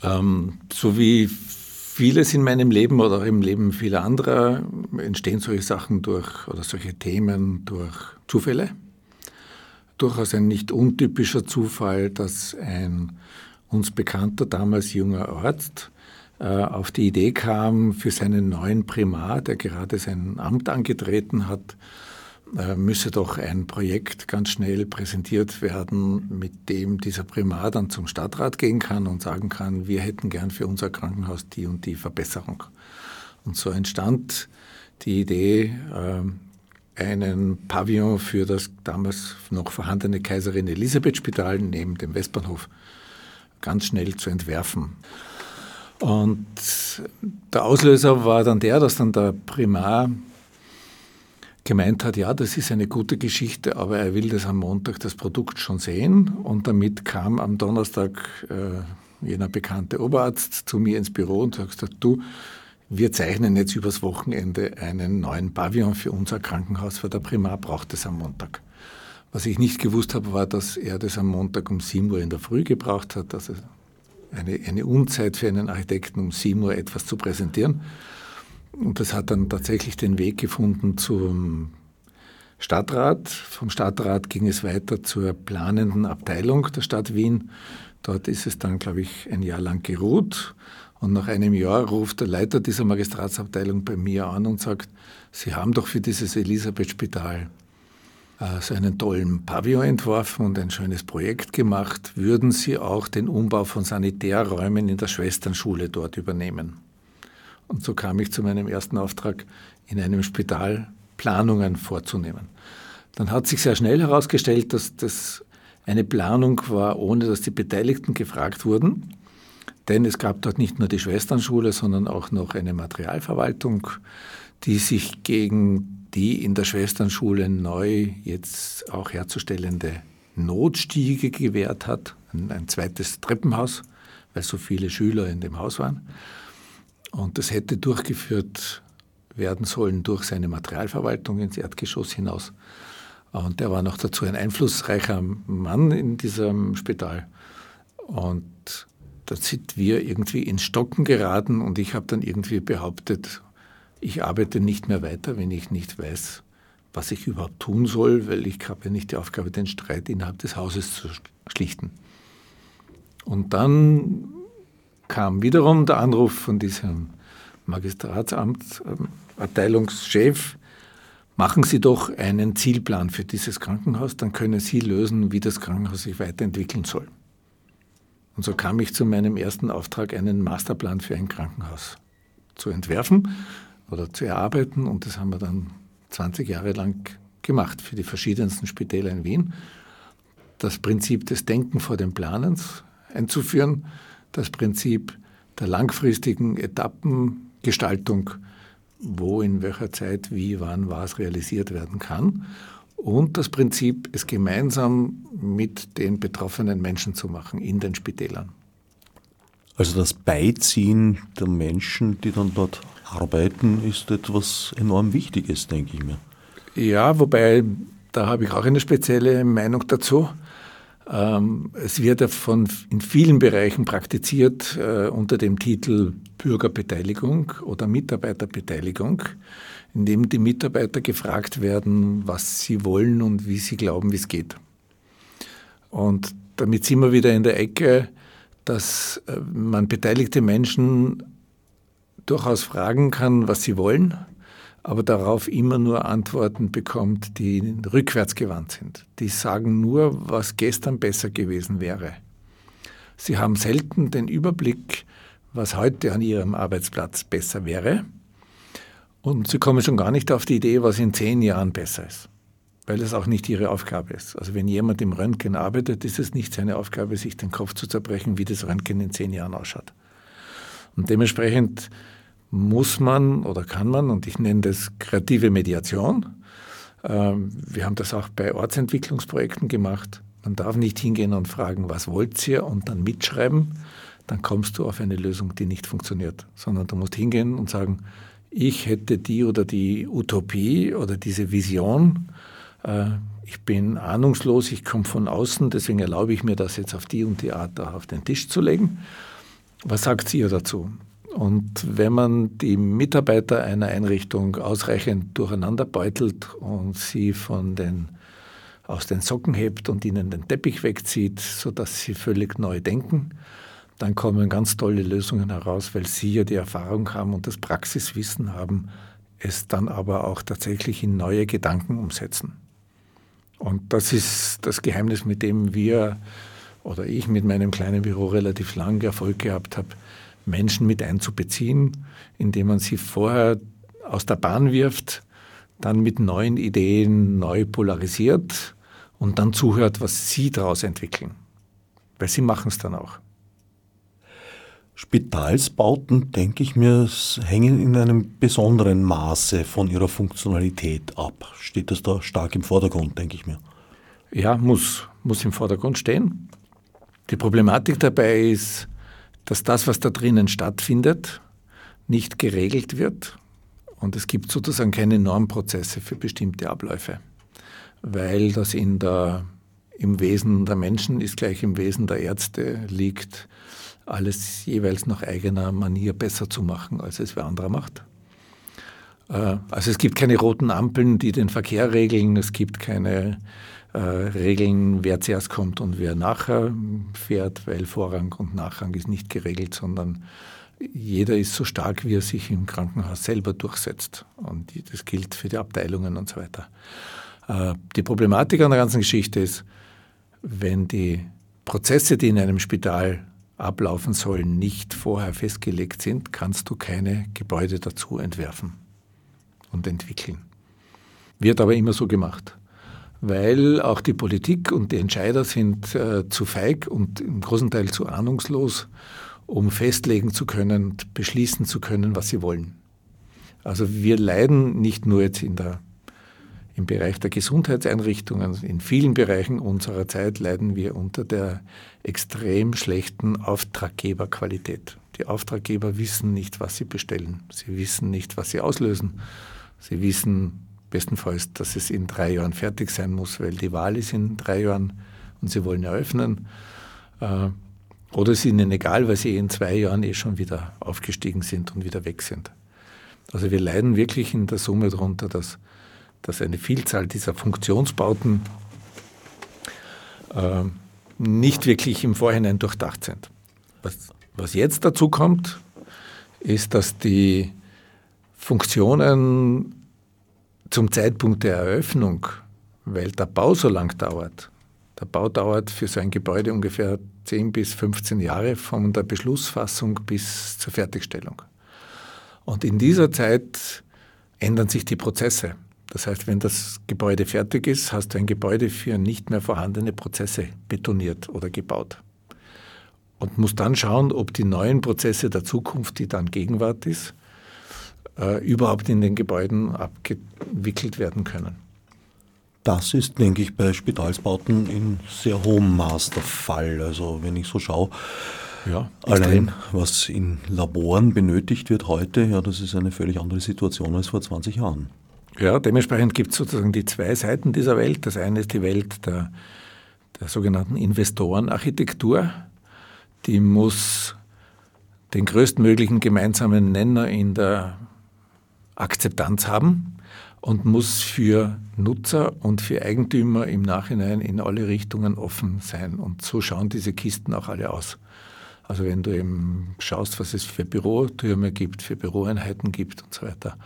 Ähm, so wie vieles in meinem Leben oder im Leben vieler anderer entstehen solche Sachen durch oder solche Themen durch Zufälle. Durchaus ein nicht untypischer Zufall, dass ein uns bekannter damals junger Arzt äh, auf die Idee kam, für seinen neuen Primar, der gerade sein Amt angetreten hat, äh, müsse doch ein Projekt ganz schnell präsentiert werden, mit dem dieser Primar dann zum Stadtrat gehen kann und sagen kann, wir hätten gern für unser Krankenhaus die und die Verbesserung. Und so entstand die Idee, ähm, einen Pavillon für das damals noch vorhandene Kaiserin Elisabeth Spital neben dem Westbahnhof ganz schnell zu entwerfen. Und der Auslöser war dann der, dass dann der Primar gemeint hat, ja, das ist eine gute Geschichte, aber er will das am Montag das Produkt schon sehen. Und damit kam am Donnerstag äh, jener bekannte Oberarzt zu mir ins Büro und sagte, du, wir zeichnen jetzt übers Wochenende einen neuen Pavillon für unser Krankenhaus, weil der Primar braucht es am Montag. Was ich nicht gewusst habe, war, dass er das am Montag um 7 Uhr in der Früh gebraucht hat. Also eine, eine Unzeit für einen Architekten, um 7 Uhr etwas zu präsentieren. Und das hat dann tatsächlich den Weg gefunden zum Stadtrat. Vom Stadtrat ging es weiter zur planenden Abteilung der Stadt Wien. Dort ist es dann, glaube ich, ein Jahr lang geruht. Und nach einem Jahr ruft der Leiter dieser Magistratsabteilung bei mir an und sagt, Sie haben doch für dieses Elisabeth-Spital äh, so einen tollen Pavillon entworfen und ein schönes Projekt gemacht, würden Sie auch den Umbau von Sanitärräumen in der Schwesternschule dort übernehmen. Und so kam ich zu meinem ersten Auftrag, in einem Spital Planungen vorzunehmen. Dann hat sich sehr schnell herausgestellt, dass das eine Planung war, ohne dass die Beteiligten gefragt wurden. Denn es gab dort nicht nur die Schwesternschule, sondern auch noch eine Materialverwaltung, die sich gegen die in der Schwesternschule neu jetzt auch herzustellende Notstiege gewährt hat, ein, ein zweites Treppenhaus, weil so viele Schüler in dem Haus waren. Und das hätte durchgeführt werden sollen durch seine Materialverwaltung ins Erdgeschoss hinaus. Und er war noch dazu ein einflussreicher Mann in diesem Spital. Und da sind wir irgendwie ins Stocken geraten und ich habe dann irgendwie behauptet, ich arbeite nicht mehr weiter, wenn ich nicht weiß, was ich überhaupt tun soll, weil ich habe ja nicht die Aufgabe, den Streit innerhalb des Hauses zu schlichten. Und dann kam wiederum der Anruf von diesem Magistratsamtsabteilungschef, machen Sie doch einen Zielplan für dieses Krankenhaus, dann können Sie lösen, wie das Krankenhaus sich weiterentwickeln soll. Und so kam ich zu meinem ersten Auftrag, einen Masterplan für ein Krankenhaus zu entwerfen oder zu erarbeiten. Und das haben wir dann 20 Jahre lang gemacht für die verschiedensten Spitäler in Wien. Das Prinzip des Denken vor dem Planens einzuführen, das Prinzip der langfristigen Etappengestaltung, wo in welcher Zeit, wie, wann, was realisiert werden kann. Und das Prinzip, es gemeinsam mit den betroffenen Menschen zu machen in den Spitälern. Also das Beiziehen der Menschen, die dann dort Arbeiten ist etwas enorm Wichtiges, denke ich mir. Ja, wobei, da habe ich auch eine spezielle Meinung dazu. Ähm, es wird ja von, in vielen Bereichen praktiziert äh, unter dem Titel Bürgerbeteiligung oder Mitarbeiterbeteiligung, in dem die Mitarbeiter gefragt werden, was sie wollen und wie sie glauben, wie es geht. Und damit sind wir wieder in der Ecke, dass äh, man beteiligte Menschen durchaus fragen kann, was sie wollen, aber darauf immer nur Antworten bekommt, die rückwärtsgewandt sind. Die sagen nur, was gestern besser gewesen wäre. Sie haben selten den Überblick, was heute an ihrem Arbeitsplatz besser wäre. Und sie kommen schon gar nicht auf die Idee, was in zehn Jahren besser ist, weil es auch nicht ihre Aufgabe ist. Also wenn jemand im Röntgen arbeitet, ist es nicht seine Aufgabe, sich den Kopf zu zerbrechen, wie das Röntgen in zehn Jahren ausschaut. Und dementsprechend muss man oder kann man, und ich nenne das kreative Mediation, ähm, wir haben das auch bei Ortsentwicklungsprojekten gemacht. Man darf nicht hingehen und fragen, was wollt ihr und dann mitschreiben, dann kommst du auf eine Lösung, die nicht funktioniert, sondern du musst hingehen und sagen, ich hätte die oder die Utopie oder diese Vision, äh, ich bin ahnungslos, ich komme von außen, deswegen erlaube ich mir das jetzt auf die und die Art auf den Tisch zu legen. Was sagt ihr dazu? Und wenn man die Mitarbeiter einer Einrichtung ausreichend durcheinander beutelt und sie von den, aus den Socken hebt und ihnen den Teppich wegzieht, sodass sie völlig neu denken, dann kommen ganz tolle Lösungen heraus, weil sie ja die Erfahrung haben und das Praxiswissen haben, es dann aber auch tatsächlich in neue Gedanken umsetzen. Und das ist das Geheimnis, mit dem wir oder ich mit meinem kleinen Büro relativ lang Erfolg gehabt habe, Menschen mit einzubeziehen, indem man sie vorher aus der Bahn wirft, dann mit neuen Ideen neu polarisiert und dann zuhört, was sie daraus entwickeln. Weil sie machen es dann auch. Spitalsbauten, denke ich mir, hängen in einem besonderen Maße von ihrer Funktionalität ab. Steht das da stark im Vordergrund, denke ich mir? Ja, muss, muss im Vordergrund stehen. Die Problematik dabei ist, dass das, was da drinnen stattfindet, nicht geregelt wird und es gibt sozusagen keine Normprozesse für bestimmte Abläufe, weil das in der, im Wesen der Menschen ist gleich im Wesen der Ärzte liegt, alles jeweils nach eigener Manier besser zu machen, als es wer anderer macht. Äh, also es gibt keine roten Ampeln, die den Verkehr regeln, es gibt keine äh, Regeln, wer zuerst kommt und wer nachher fährt, weil Vorrang und Nachrang ist nicht geregelt, sondern jeder ist so stark, wie er sich im Krankenhaus selber durchsetzt. Und das gilt für die Abteilungen und so weiter. Äh, die Problematik an der ganzen Geschichte ist, wenn die Prozesse, die in einem Spital ablaufen sollen, nicht vorher festgelegt sind, kannst du keine Gebäude dazu entwerfen und entwickeln. Wird aber immer so gemacht, weil auch die Politik und die Entscheider sind äh, zu feig und im großen Teil zu ahnungslos um festlegen zu können, beschließen zu können, was sie wollen. Also wir leiden nicht nur jetzt in der, im Bereich der Gesundheitseinrichtungen, in vielen Bereichen unserer Zeit leiden wir unter der extrem schlechten Auftraggeberqualität. Die Auftraggeber wissen nicht, was sie bestellen. Sie wissen nicht, was sie auslösen. Sie wissen bestenfalls, dass es in drei Jahren fertig sein muss, weil die Wahl ist in drei Jahren und sie wollen eröffnen. Äh, oder es ist ihnen egal, weil sie in zwei Jahren eh schon wieder aufgestiegen sind und wieder weg sind. Also wir leiden wirklich in der Summe darunter, dass, dass eine Vielzahl dieser Funktionsbauten äh, nicht wirklich im Vorhinein durchdacht sind. Was, was jetzt dazu kommt, ist, dass die Funktionen zum Zeitpunkt der Eröffnung, weil der Bau so lang dauert, der Bau dauert für so ein Gebäude ungefähr 10 bis 15 Jahre von der Beschlussfassung bis zur Fertigstellung. Und in dieser Zeit ändern sich die Prozesse. Das heißt, wenn das Gebäude fertig ist, hast du ein Gebäude für nicht mehr vorhandene Prozesse betoniert oder gebaut. Und musst dann schauen, ob die neuen Prozesse der Zukunft, die dann Gegenwart ist, äh, überhaupt in den Gebäuden abgewickelt werden können. Das ist, denke ich, bei Spitalsbauten in sehr hohem Maß der Fall. Also wenn ich so schaue, ja, allein was in Laboren benötigt wird heute, ja, das ist eine völlig andere Situation als vor 20 Jahren. Ja, dementsprechend gibt es sozusagen die zwei Seiten dieser Welt. Das eine ist die Welt der, der sogenannten Investorenarchitektur. Die muss den größtmöglichen gemeinsamen Nenner in der Akzeptanz haben und muss für Nutzer und für Eigentümer im Nachhinein in alle Richtungen offen sein. Und so schauen diese Kisten auch alle aus. Also wenn du eben schaust, was es für Bürotürme gibt, für Büroeinheiten gibt und so weiter,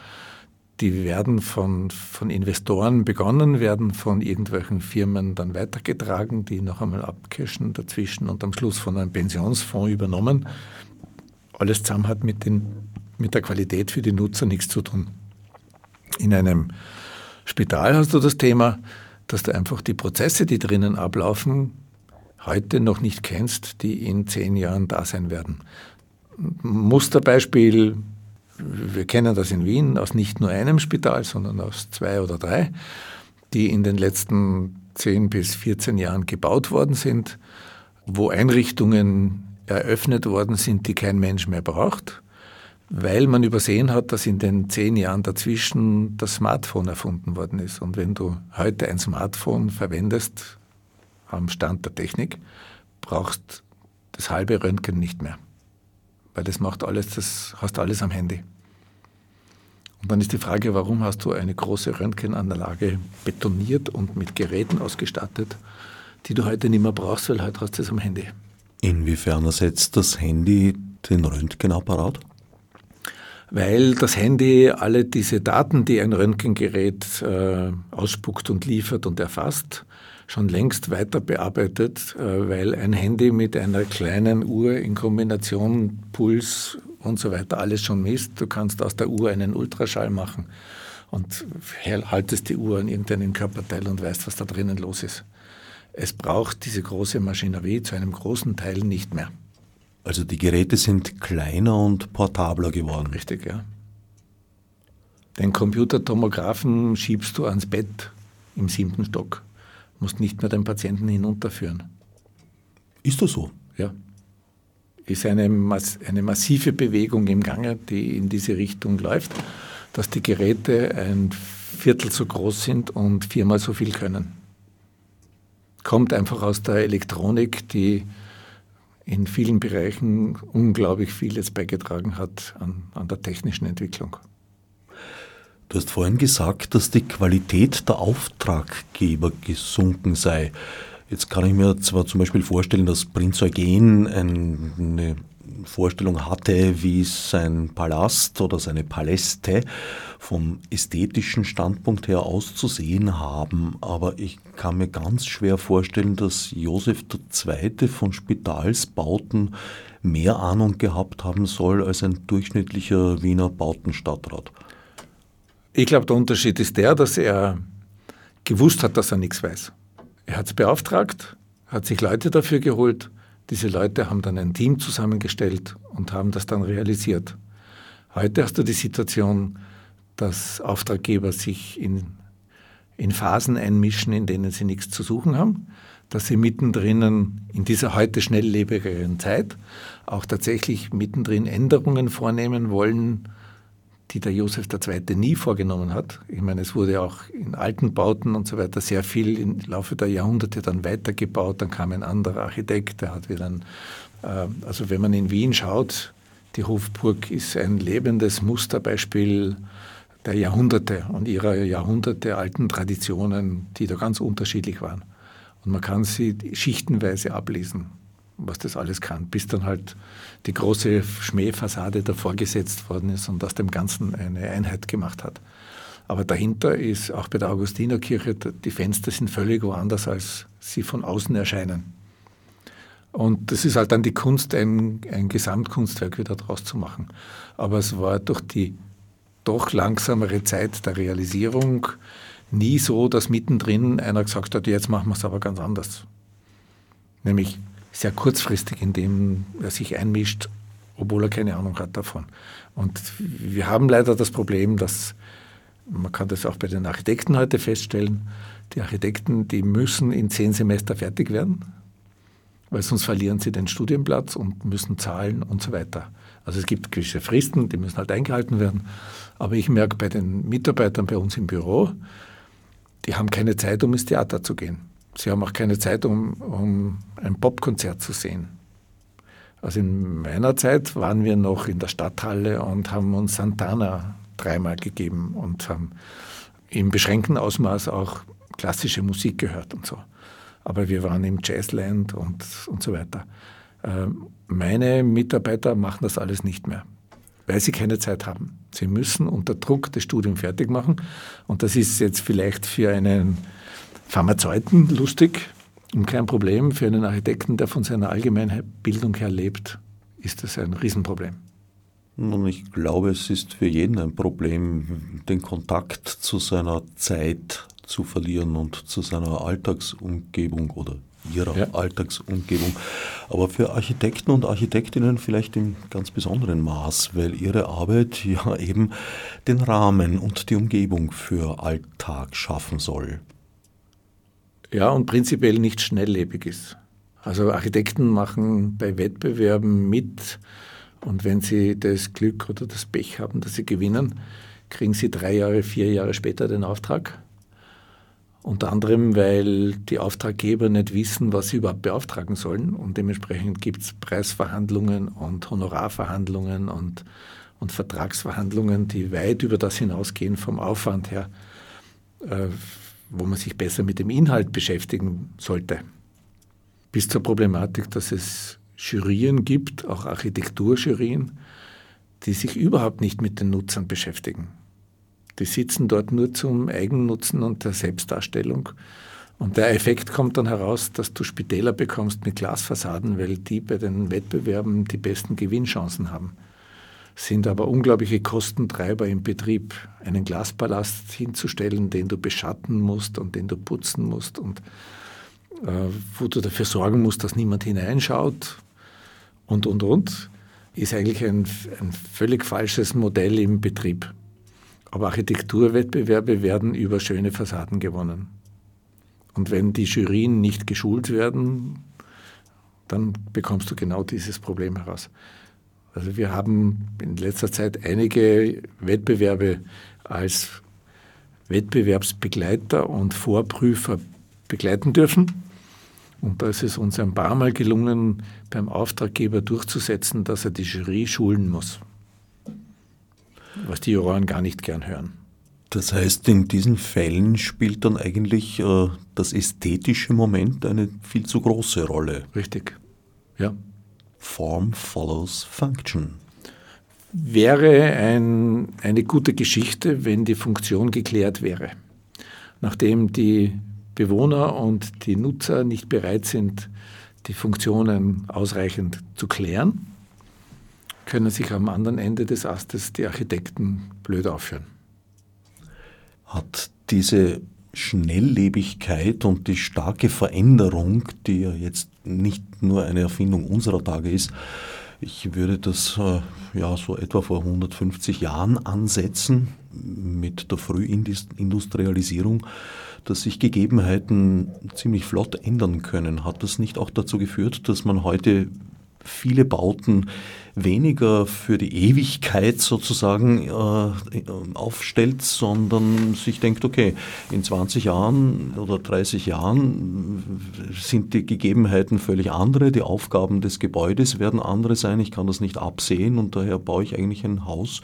die werden von, von Investoren begonnen, werden von irgendwelchen Firmen dann weitergetragen, die noch einmal abcashen dazwischen und am Schluss von einem Pensionsfonds übernommen. Alles zusammen hat mit, den, mit der Qualität für die Nutzer nichts zu tun. In einem Spital hast du das Thema, dass du einfach die Prozesse, die drinnen ablaufen, heute noch nicht kennst, die in zehn Jahren da sein werden. Musterbeispiel, wir kennen das in Wien aus nicht nur einem Spital, sondern aus zwei oder drei, die in den letzten zehn bis 14 Jahren gebaut worden sind, wo Einrichtungen eröffnet worden sind, die kein Mensch mehr braucht weil man übersehen hat, dass in den zehn Jahren dazwischen das Smartphone erfunden worden ist. Und wenn du heute ein Smartphone verwendest am Stand der Technik, brauchst das halbe Röntgen nicht mehr. Weil das macht alles, das hast du alles am Handy. Und dann ist die Frage, warum hast du eine große Röntgenanlage betoniert und mit Geräten ausgestattet, die du heute nicht mehr brauchst, weil heute hast du es am Handy. Inwiefern ersetzt das Handy den Röntgenapparat? weil das Handy alle diese Daten, die ein Röntgengerät äh, ausspuckt und liefert und erfasst, schon längst weiter bearbeitet, äh, weil ein Handy mit einer kleinen Uhr in Kombination Puls und so weiter alles schon misst. Du kannst aus der Uhr einen Ultraschall machen und haltest die Uhr an irgendeinen Körperteil und weißt, was da drinnen los ist. Es braucht diese große Maschinerie zu einem großen Teil nicht mehr. Also die Geräte sind kleiner und portabler geworden. Richtig, ja. Den Computertomographen schiebst du ans Bett im siebten Stock. Musst nicht mehr den Patienten hinunterführen. Ist das so? Ja. Ist eine, eine massive Bewegung im Gange, die in diese Richtung läuft, dass die Geräte ein Viertel so groß sind und viermal so viel können. Kommt einfach aus der Elektronik, die in vielen Bereichen unglaublich vieles beigetragen hat an, an der technischen Entwicklung. Du hast vorhin gesagt, dass die Qualität der Auftraggeber gesunken sei. Jetzt kann ich mir zwar zum Beispiel vorstellen, dass Prinz Eugen eine Vorstellung hatte, wie sein Palast oder seine Paläste vom ästhetischen Standpunkt her auszusehen haben. Aber ich kann mir ganz schwer vorstellen, dass Josef II. von Spitalsbauten mehr Ahnung gehabt haben soll als ein durchschnittlicher Wiener Bautenstadtrat. Ich glaube, der Unterschied ist der, dass er gewusst hat, dass er nichts weiß. Er hat es beauftragt, hat sich Leute dafür geholt. Diese Leute haben dann ein Team zusammengestellt und haben das dann realisiert. Heute hast du die Situation, dass Auftraggeber sich in, in Phasen einmischen, in denen sie nichts zu suchen haben, dass sie mittendrin in dieser heute schnelllebigeren Zeit auch tatsächlich mittendrin Änderungen vornehmen wollen, die der Josef II. nie vorgenommen hat. Ich meine, es wurde auch in alten Bauten und so weiter sehr viel im Laufe der Jahrhunderte dann weitergebaut. Dann kam ein anderer Architekt, der hat wieder ein, äh, also wenn man in Wien schaut, die Hofburg ist ein lebendes Musterbeispiel der Jahrhunderte und ihrer Jahrhunderte alten Traditionen, die da ganz unterschiedlich waren. Und man kann sie schichtenweise ablesen was das alles kann, bis dann halt die große Schmähfassade davor gesetzt worden ist und aus dem Ganzen eine Einheit gemacht hat. Aber dahinter ist auch bei der Augustinerkirche, die Fenster sind völlig woanders, als sie von außen erscheinen. Und das ist halt dann die Kunst, ein, ein Gesamtkunstwerk wieder draus zu machen. Aber es war durch die doch langsamere Zeit der Realisierung nie so, dass mittendrin einer gesagt hat, jetzt machen wir es aber ganz anders. Nämlich sehr kurzfristig, indem er sich einmischt, obwohl er keine Ahnung hat davon. Und wir haben leider das Problem, dass man kann das auch bei den Architekten heute feststellen, die Architekten, die müssen in zehn Semester fertig werden, weil sonst verlieren sie den Studienplatz und müssen zahlen und so weiter. Also es gibt gewisse Fristen, die müssen halt eingehalten werden. Aber ich merke bei den Mitarbeitern bei uns im Büro, die haben keine Zeit, um ins Theater zu gehen. Sie haben auch keine Zeit, um, um ein Popkonzert zu sehen. Also in meiner Zeit waren wir noch in der Stadthalle und haben uns Santana dreimal gegeben und haben im beschränkten Ausmaß auch klassische Musik gehört und so. Aber wir waren im Jazzland und, und so weiter. Ähm, meine Mitarbeiter machen das alles nicht mehr, weil sie keine Zeit haben. Sie müssen unter Druck das Studium fertig machen. Und das ist jetzt vielleicht für einen Pharmazeuten lustig und kein Problem. Für einen Architekten, der von seiner Allgemeinbildung her lebt, ist das ein Riesenproblem. Und ich glaube, es ist für jeden ein Problem, den Kontakt zu seiner Zeit zu verlieren und zu seiner Alltagsumgebung oder ihrer ja. Alltagsumgebung. Aber für Architekten und Architektinnen vielleicht im ganz besonderen Maß, weil ihre Arbeit ja eben den Rahmen und die Umgebung für Alltag schaffen soll. Ja, und prinzipiell nicht schnelllebig ist. Also Architekten machen bei Wettbewerben mit und wenn sie das Glück oder das Pech haben, dass sie gewinnen, kriegen sie drei Jahre, vier Jahre später den Auftrag. Unter anderem, weil die Auftraggeber nicht wissen, was sie überhaupt beauftragen sollen. Und dementsprechend gibt es Preisverhandlungen und Honorarverhandlungen und, und Vertragsverhandlungen, die weit über das hinausgehen vom Aufwand her. Äh, wo man sich besser mit dem Inhalt beschäftigen sollte. Bis zur Problematik, dass es Jurien gibt, auch Architekturjurien, die sich überhaupt nicht mit den Nutzern beschäftigen. Die sitzen dort nur zum Eigennutzen und der Selbstdarstellung. Und der Effekt kommt dann heraus, dass du Spitäler bekommst mit Glasfassaden, weil die bei den Wettbewerben die besten Gewinnchancen haben. Sind aber unglaubliche Kostentreiber im Betrieb. Einen Glaspalast hinzustellen, den du beschatten musst und den du putzen musst und äh, wo du dafür sorgen musst, dass niemand hineinschaut und, und, und, ist eigentlich ein, ein völlig falsches Modell im Betrieb. Aber Architekturwettbewerbe werden über schöne Fassaden gewonnen. Und wenn die Jurien nicht geschult werden, dann bekommst du genau dieses Problem heraus. Also wir haben in letzter Zeit einige Wettbewerbe als Wettbewerbsbegleiter und Vorprüfer begleiten dürfen. Und da ist es uns ein paar Mal gelungen, beim Auftraggeber durchzusetzen, dass er die Jury schulen muss. Was die Juroren gar nicht gern hören. Das heißt, in diesen Fällen spielt dann eigentlich äh, das ästhetische Moment eine viel zu große Rolle. Richtig, ja. Form follows function. Wäre ein, eine gute Geschichte, wenn die Funktion geklärt wäre. Nachdem die Bewohner und die Nutzer nicht bereit sind, die Funktionen ausreichend zu klären, können sich am anderen Ende des Astes die Architekten blöd aufführen hat diese Schnelllebigkeit und die starke Veränderung, die ja jetzt nicht nur eine Erfindung unserer Tage ist, ich würde das äh, ja so etwa vor 150 Jahren ansetzen mit der Frühindustrialisierung, dass sich Gegebenheiten ziemlich flott ändern können. Hat das nicht auch dazu geführt, dass man heute viele Bauten weniger für die Ewigkeit sozusagen äh, aufstellt, sondern sich denkt, okay, in 20 Jahren oder 30 Jahren sind die Gegebenheiten völlig andere, die Aufgaben des Gebäudes werden andere sein, ich kann das nicht absehen und daher baue ich eigentlich ein Haus,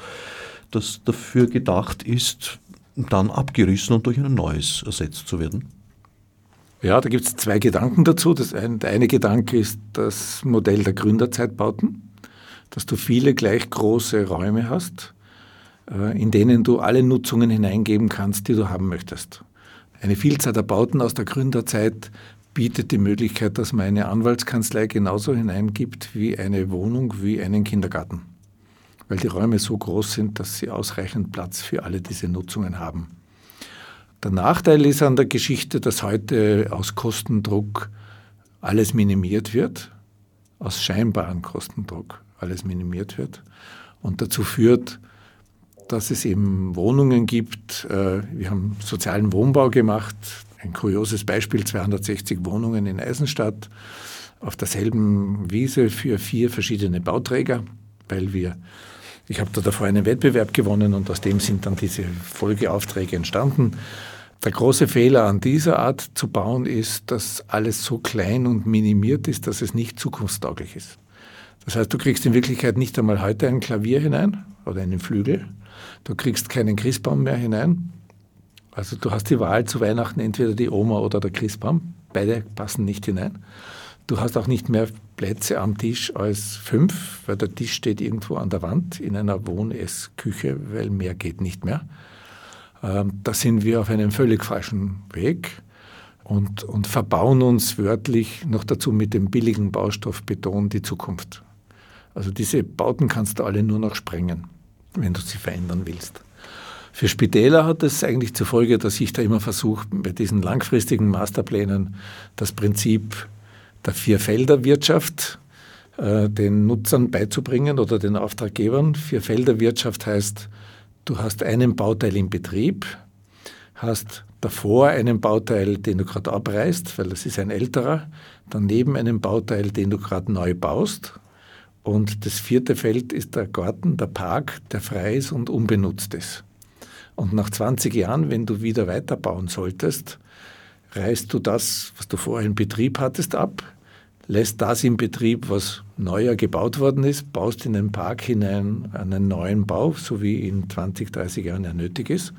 das dafür gedacht ist, dann abgerissen und durch ein neues ersetzt zu werden. Ja, da gibt es zwei Gedanken dazu. Das eine, der eine Gedanke ist das Modell der Gründerzeitbauten, dass du viele gleich große Räume hast, äh, in denen du alle Nutzungen hineingeben kannst, die du haben möchtest. Eine Vielzahl der Bauten aus der Gründerzeit bietet die Möglichkeit, dass man eine Anwaltskanzlei genauso hineingibt wie eine Wohnung, wie einen Kindergarten, weil die Räume so groß sind, dass sie ausreichend Platz für alle diese Nutzungen haben. Der Nachteil ist an der Geschichte, dass heute aus Kostendruck alles minimiert wird, aus scheinbaren Kostendruck alles minimiert wird und dazu führt, dass es eben Wohnungen gibt. Äh, wir haben sozialen Wohnbau gemacht. Ein kurioses Beispiel, 260 Wohnungen in Eisenstadt auf derselben Wiese für vier verschiedene Bauträger, weil wir ich habe da davor einen Wettbewerb gewonnen und aus dem sind dann diese Folgeaufträge entstanden. Der große Fehler an dieser Art zu bauen ist, dass alles so klein und minimiert ist, dass es nicht zukunftstauglich ist. Das heißt, du kriegst in Wirklichkeit nicht einmal heute ein Klavier hinein oder einen Flügel. Du kriegst keinen Christbaum mehr hinein. Also du hast die Wahl zu Weihnachten entweder die Oma oder der Christbaum. Beide passen nicht hinein. Du hast auch nicht mehr Plätze am Tisch als fünf, weil der Tisch steht irgendwo an der Wand in einer Wohnessküche, weil mehr geht nicht mehr. Ähm, da sind wir auf einem völlig falschen Weg und, und verbauen uns wörtlich noch dazu mit dem billigen Baustoff Beton die Zukunft. Also diese Bauten kannst du alle nur noch sprengen, wenn du sie verändern willst. Für Spitäler hat es eigentlich zur Folge, dass ich da immer versuche, bei diesen langfristigen Masterplänen das Prinzip der Vierfelderwirtschaft äh, den Nutzern beizubringen oder den Auftraggebern. Vierfelderwirtschaft heißt, Du hast einen Bauteil im Betrieb, hast davor einen Bauteil, den du gerade abreißt, weil das ist ein älterer, daneben einen Bauteil, den du gerade neu baust. Und das vierte Feld ist der Garten, der Park, der frei ist und unbenutzt ist. Und nach 20 Jahren, wenn du wieder weiterbauen solltest, reißt du das, was du vorher in Betrieb hattest, ab, lässt das im Betrieb, was neuer gebaut worden ist, baust in den Park hinein einen neuen Bau, so wie in 20, 30 Jahren er nötig ist,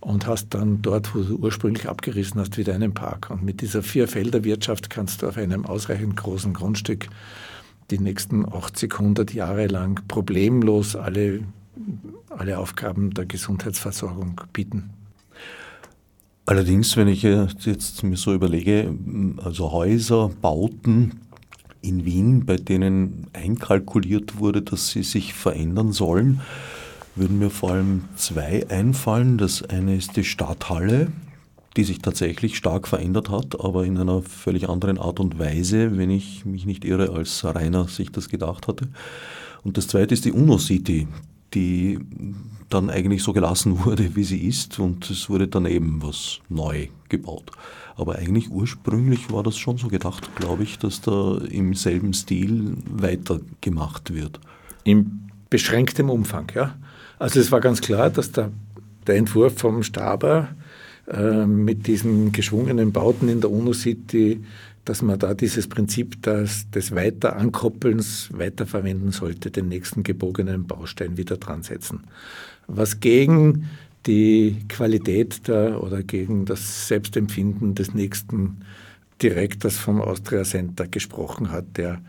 und hast dann dort, wo du ursprünglich abgerissen hast, wieder einen Park. Und mit dieser Vierfelderwirtschaft kannst du auf einem ausreichend großen Grundstück die nächsten 80, 100 Jahre lang problemlos alle, alle Aufgaben der Gesundheitsversorgung bieten. Allerdings, wenn ich jetzt mir so überlege, also Häuser, Bauten in Wien, bei denen einkalkuliert wurde, dass sie sich verändern sollen, würden mir vor allem zwei einfallen. Das eine ist die Stadthalle, die sich tatsächlich stark verändert hat, aber in einer völlig anderen Art und Weise, wenn ich mich nicht irre, als Rainer sich das gedacht hatte. Und das zweite ist die UNO-City, die dann eigentlich so gelassen wurde, wie sie ist und es wurde daneben was neu gebaut. Aber eigentlich ursprünglich war das schon so gedacht, glaube ich, dass da im selben Stil weitergemacht wird. In beschränktem Umfang, ja. Also es war ganz klar, dass der, der Entwurf vom Staber äh, mit diesen geschwungenen Bauten in der UNO-City, dass man da dieses Prinzip des, des Weiterankoppelns weiterverwenden sollte, den nächsten gebogenen Baustein wieder dran setzen. Was gegen die Qualität der, oder gegen das Selbstempfinden des nächsten Direktors vom Austria Center gesprochen hat, der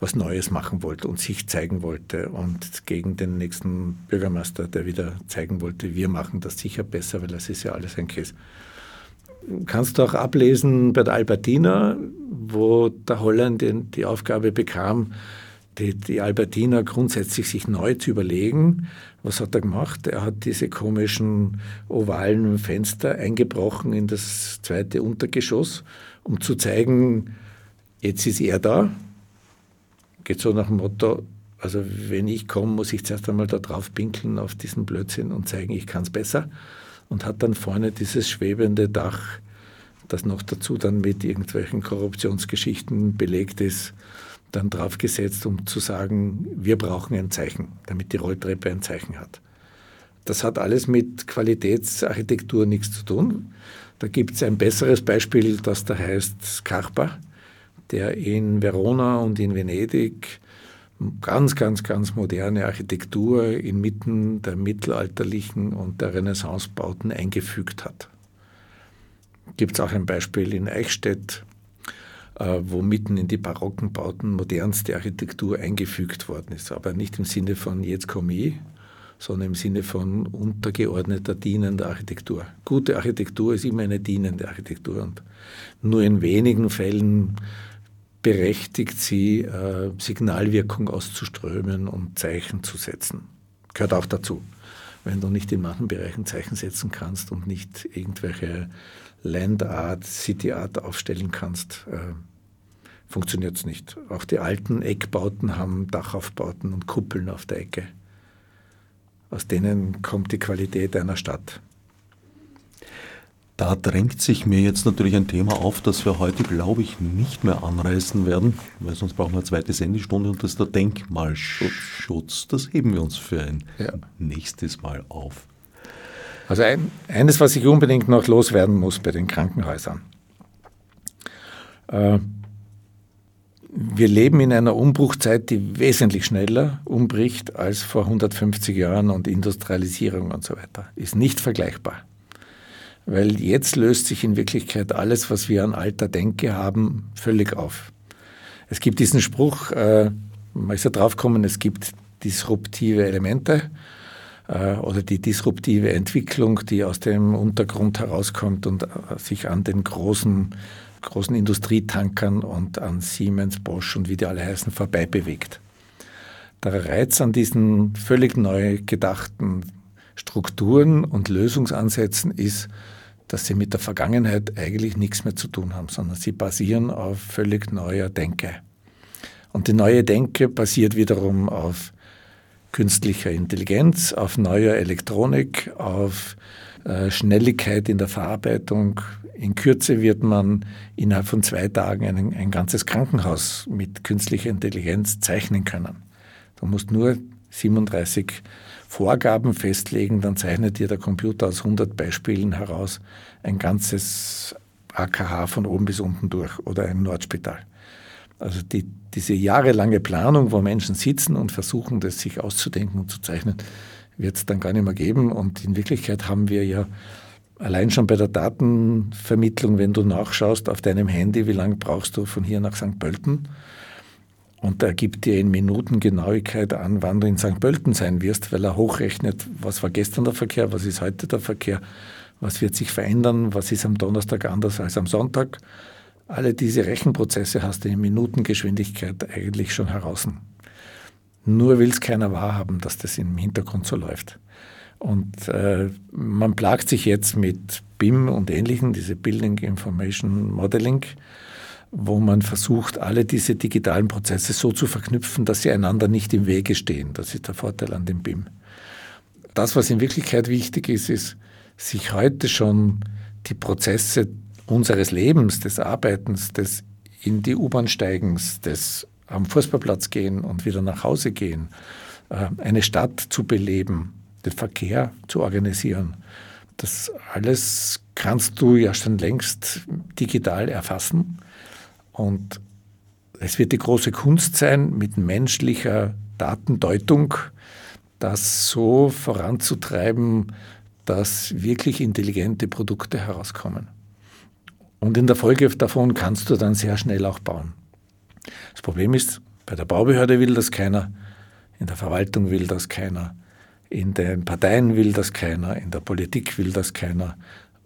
was Neues machen wollte und sich zeigen wollte und gegen den nächsten Bürgermeister, der wieder zeigen wollte, wir machen das sicher besser, weil das ist ja alles ein Käse. Kannst du auch ablesen bei der Albertina, wo der Holland die Aufgabe bekam, die, die Albertina grundsätzlich sich neu zu überlegen. Was hat er gemacht? Er hat diese komischen ovalen Fenster eingebrochen in das zweite Untergeschoss, um zu zeigen, jetzt ist er da, geht so nach dem Motto, also wenn ich komme, muss ich zuerst einmal da drauf pinkeln auf diesen Blödsinn und zeigen, ich kann es besser. Und hat dann vorne dieses schwebende Dach, das noch dazu dann mit irgendwelchen Korruptionsgeschichten belegt ist, dann draufgesetzt, um zu sagen, wir brauchen ein Zeichen, damit die Rolltreppe ein Zeichen hat. Das hat alles mit Qualitätsarchitektur nichts zu tun. Da gibt es ein besseres Beispiel, das da heißt Scarpa der in Verona und in Venedig ganz, ganz, ganz moderne Architektur inmitten der mittelalterlichen und der Renaissancebauten eingefügt hat. Gibt es auch ein Beispiel in Eichstätt, äh, wo mitten in die barocken Bauten modernste Architektur eingefügt worden ist, aber nicht im Sinne von jetzt komme ich, sondern im Sinne von untergeordneter, dienender Architektur. Gute Architektur ist immer eine dienende Architektur und nur in wenigen Fällen berechtigt sie, äh, Signalwirkung auszuströmen und Zeichen zu setzen. Gehört auch dazu. Wenn du nicht in manchen Bereichen Zeichen setzen kannst und nicht irgendwelche Landart, Cityart aufstellen kannst, äh, funktioniert es nicht. Auch die alten Eckbauten haben Dachaufbauten und Kuppeln auf der Ecke. Aus denen kommt die Qualität einer Stadt. Da drängt sich mir jetzt natürlich ein Thema auf, das wir heute, glaube ich, nicht mehr anreißen werden, weil sonst brauchen wir eine zweite Sendestunde und das ist der Denkmalschutz. Das heben wir uns für ein ja. nächstes Mal auf. Also ein, eines, was ich unbedingt noch loswerden muss bei den Krankenhäusern. Äh, wir leben in einer Umbruchzeit, die wesentlich schneller umbricht als vor 150 Jahren und Industrialisierung und so weiter. Ist nicht vergleichbar weil jetzt löst sich in Wirklichkeit alles, was wir an alter Denke haben, völlig auf. Es gibt diesen Spruch, äh, man ist ja draufgekommen, es gibt disruptive Elemente äh, oder die disruptive Entwicklung, die aus dem Untergrund herauskommt und äh, sich an den großen, großen Industrietankern und an Siemens, Bosch und wie die alle heißen, vorbei bewegt. Der Reiz an diesen völlig neu gedachten Strukturen und Lösungsansätzen ist, dass sie mit der Vergangenheit eigentlich nichts mehr zu tun haben, sondern sie basieren auf völlig neuer Denke. Und die neue Denke basiert wiederum auf künstlicher Intelligenz, auf neuer Elektronik, auf äh, Schnelligkeit in der Verarbeitung. In Kürze wird man innerhalb von zwei Tagen ein, ein ganzes Krankenhaus mit künstlicher Intelligenz zeichnen können. Du musst nur 37 Vorgaben festlegen, dann zeichnet dir der Computer aus 100 Beispielen heraus ein ganzes AKH von oben bis unten durch oder ein Nordspital. Also die, diese jahrelange Planung, wo Menschen sitzen und versuchen, das sich auszudenken und zu zeichnen, wird es dann gar nicht mehr geben. Und in Wirklichkeit haben wir ja allein schon bei der Datenvermittlung, wenn du nachschaust auf deinem Handy, wie lange brauchst du von hier nach St. Pölten, Und er gibt dir in Minutengenauigkeit an, wann du in St. Pölten sein wirst, weil er hochrechnet, was war gestern der Verkehr, was ist heute der Verkehr, was wird sich verändern, was ist am Donnerstag anders als am Sonntag. Alle diese Rechenprozesse hast du in Minutengeschwindigkeit eigentlich schon heraus. Nur will es keiner wahrhaben, dass das im Hintergrund so läuft. Und äh, man plagt sich jetzt mit BIM und Ähnlichem, diese Building Information Modeling, wo man versucht, alle diese digitalen Prozesse so zu verknüpfen, dass sie einander nicht im Wege stehen. Das ist der Vorteil an dem BIM. Das, was in Wirklichkeit wichtig ist, ist, sich heute schon die Prozesse unseres Lebens, des Arbeitens, des in die U-Bahn steigens, des am Fußballplatz gehen und wieder nach Hause gehen, äh, eine Stadt zu beleben, den Verkehr zu organisieren. Das alles kannst du ja schon längst digital erfassen und es wird die große Kunst sein, mit menschlicher Datendeutung das so voranzutreiben, dass wirklich intelligente Produkte herauskommen. Und in der Folge davon kannst du dann sehr schnell auch bauen. Das Problem ist, bei der Baubehörde will das keiner, in der Verwaltung will das keiner, in den Parteien will das keiner, in der Politik will das keiner.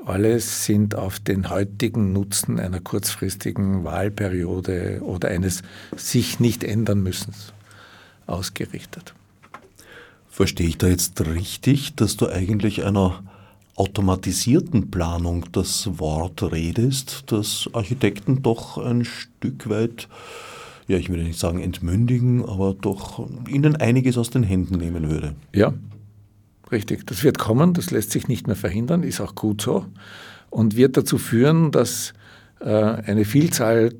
Alles sind auf den heutigen Nutzen einer kurzfristigen Wahlperiode oder eines sich nicht ändern müssen ausgerichtet. Verstehe ich da jetzt richtig, dass du eigentlich einer automatisierten Planung das Wort redest, dass Architekten doch ein Stück weit, ja, ich würde nicht sagen entmündigen, aber doch ihnen einiges aus den Händen nehmen würde? Ja, Richtig, das wird kommen, das lässt sich nicht mehr verhindern, ist auch gut so und wird dazu führen, dass äh, eine Vielzahl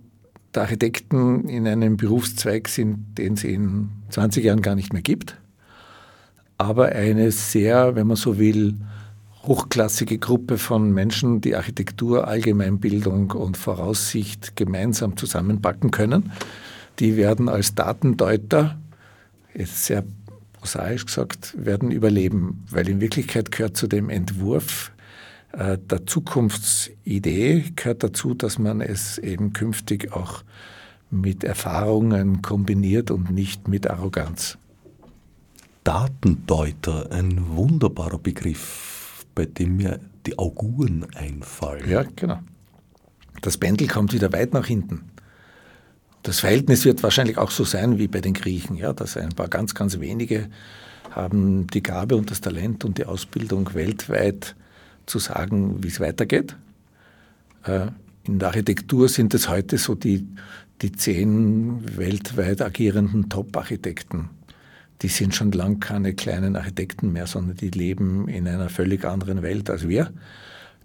der Architekten in einem Berufszweig sind, den es in 20 Jahren gar nicht mehr gibt, aber eine sehr, wenn man so will, hochklassige Gruppe von Menschen, die Architektur, Allgemeinbildung und Voraussicht gemeinsam zusammenpacken können. Die werden als Datendeuter, jetzt sehr prosaisch gesagt, werden überleben, weil in Wirklichkeit gehört zu dem Entwurf äh, der Zukunftsidee, gehört dazu, dass man es eben künftig auch mit Erfahrungen kombiniert und nicht mit Arroganz. Datendeuter, ein wunderbarer Begriff, bei dem mir die Auguren einfallen. Ja, genau. Das Pendel kommt wieder weit nach hinten. Das Verhältnis wird wahrscheinlich auch so sein wie bei den Griechen, ja, dass ein paar ganz, ganz wenige haben die Gabe und das Talent und die Ausbildung weltweit zu sagen, wie es weitergeht. Äh, in der Architektur sind es heute so die, die zehn weltweit agierenden Top-Architekten. Die sind schon lang keine kleinen Architekten mehr, sondern die leben in einer völlig anderen Welt als wir.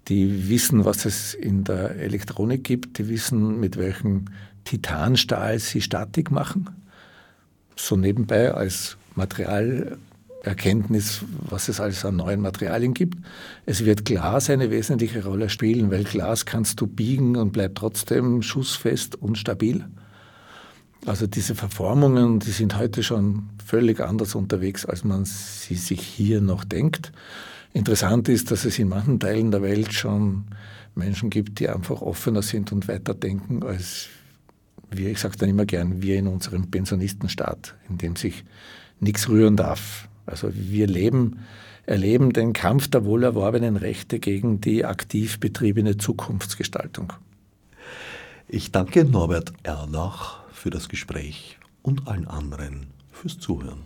Die wissen, was es in der Elektronik gibt, die wissen, mit welchen Titanstahl sie Statik machen. So nebenbei als Materialerkenntnis, was es alles an neuen Materialien gibt. Es wird Glas eine wesentliche Rolle spielen, weil Glas kannst du biegen und bleibt trotzdem schussfest und stabil. Also diese Verformungen, die sind heute schon völlig anders unterwegs, als man sie sich hier noch denkt. Interessant ist, dass es in manchen Teilen der Welt schon Menschen gibt, die einfach offener sind und weiterdenken als wir, ich sage dann immer gern, wir in unserem Pensionistenstaat, in dem sich nichts rühren darf. Also wir leben, erleben den Kampf der wohl erworbenen Rechte gegen die aktiv betriebene Zukunftsgestaltung. Ich danke Norbert Erlach für das Gespräch und allen anderen fürs Zuhören.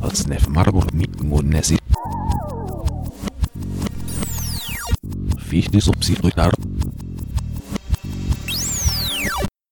Als Nef Marburg mit Monesi. Fichte subsidiar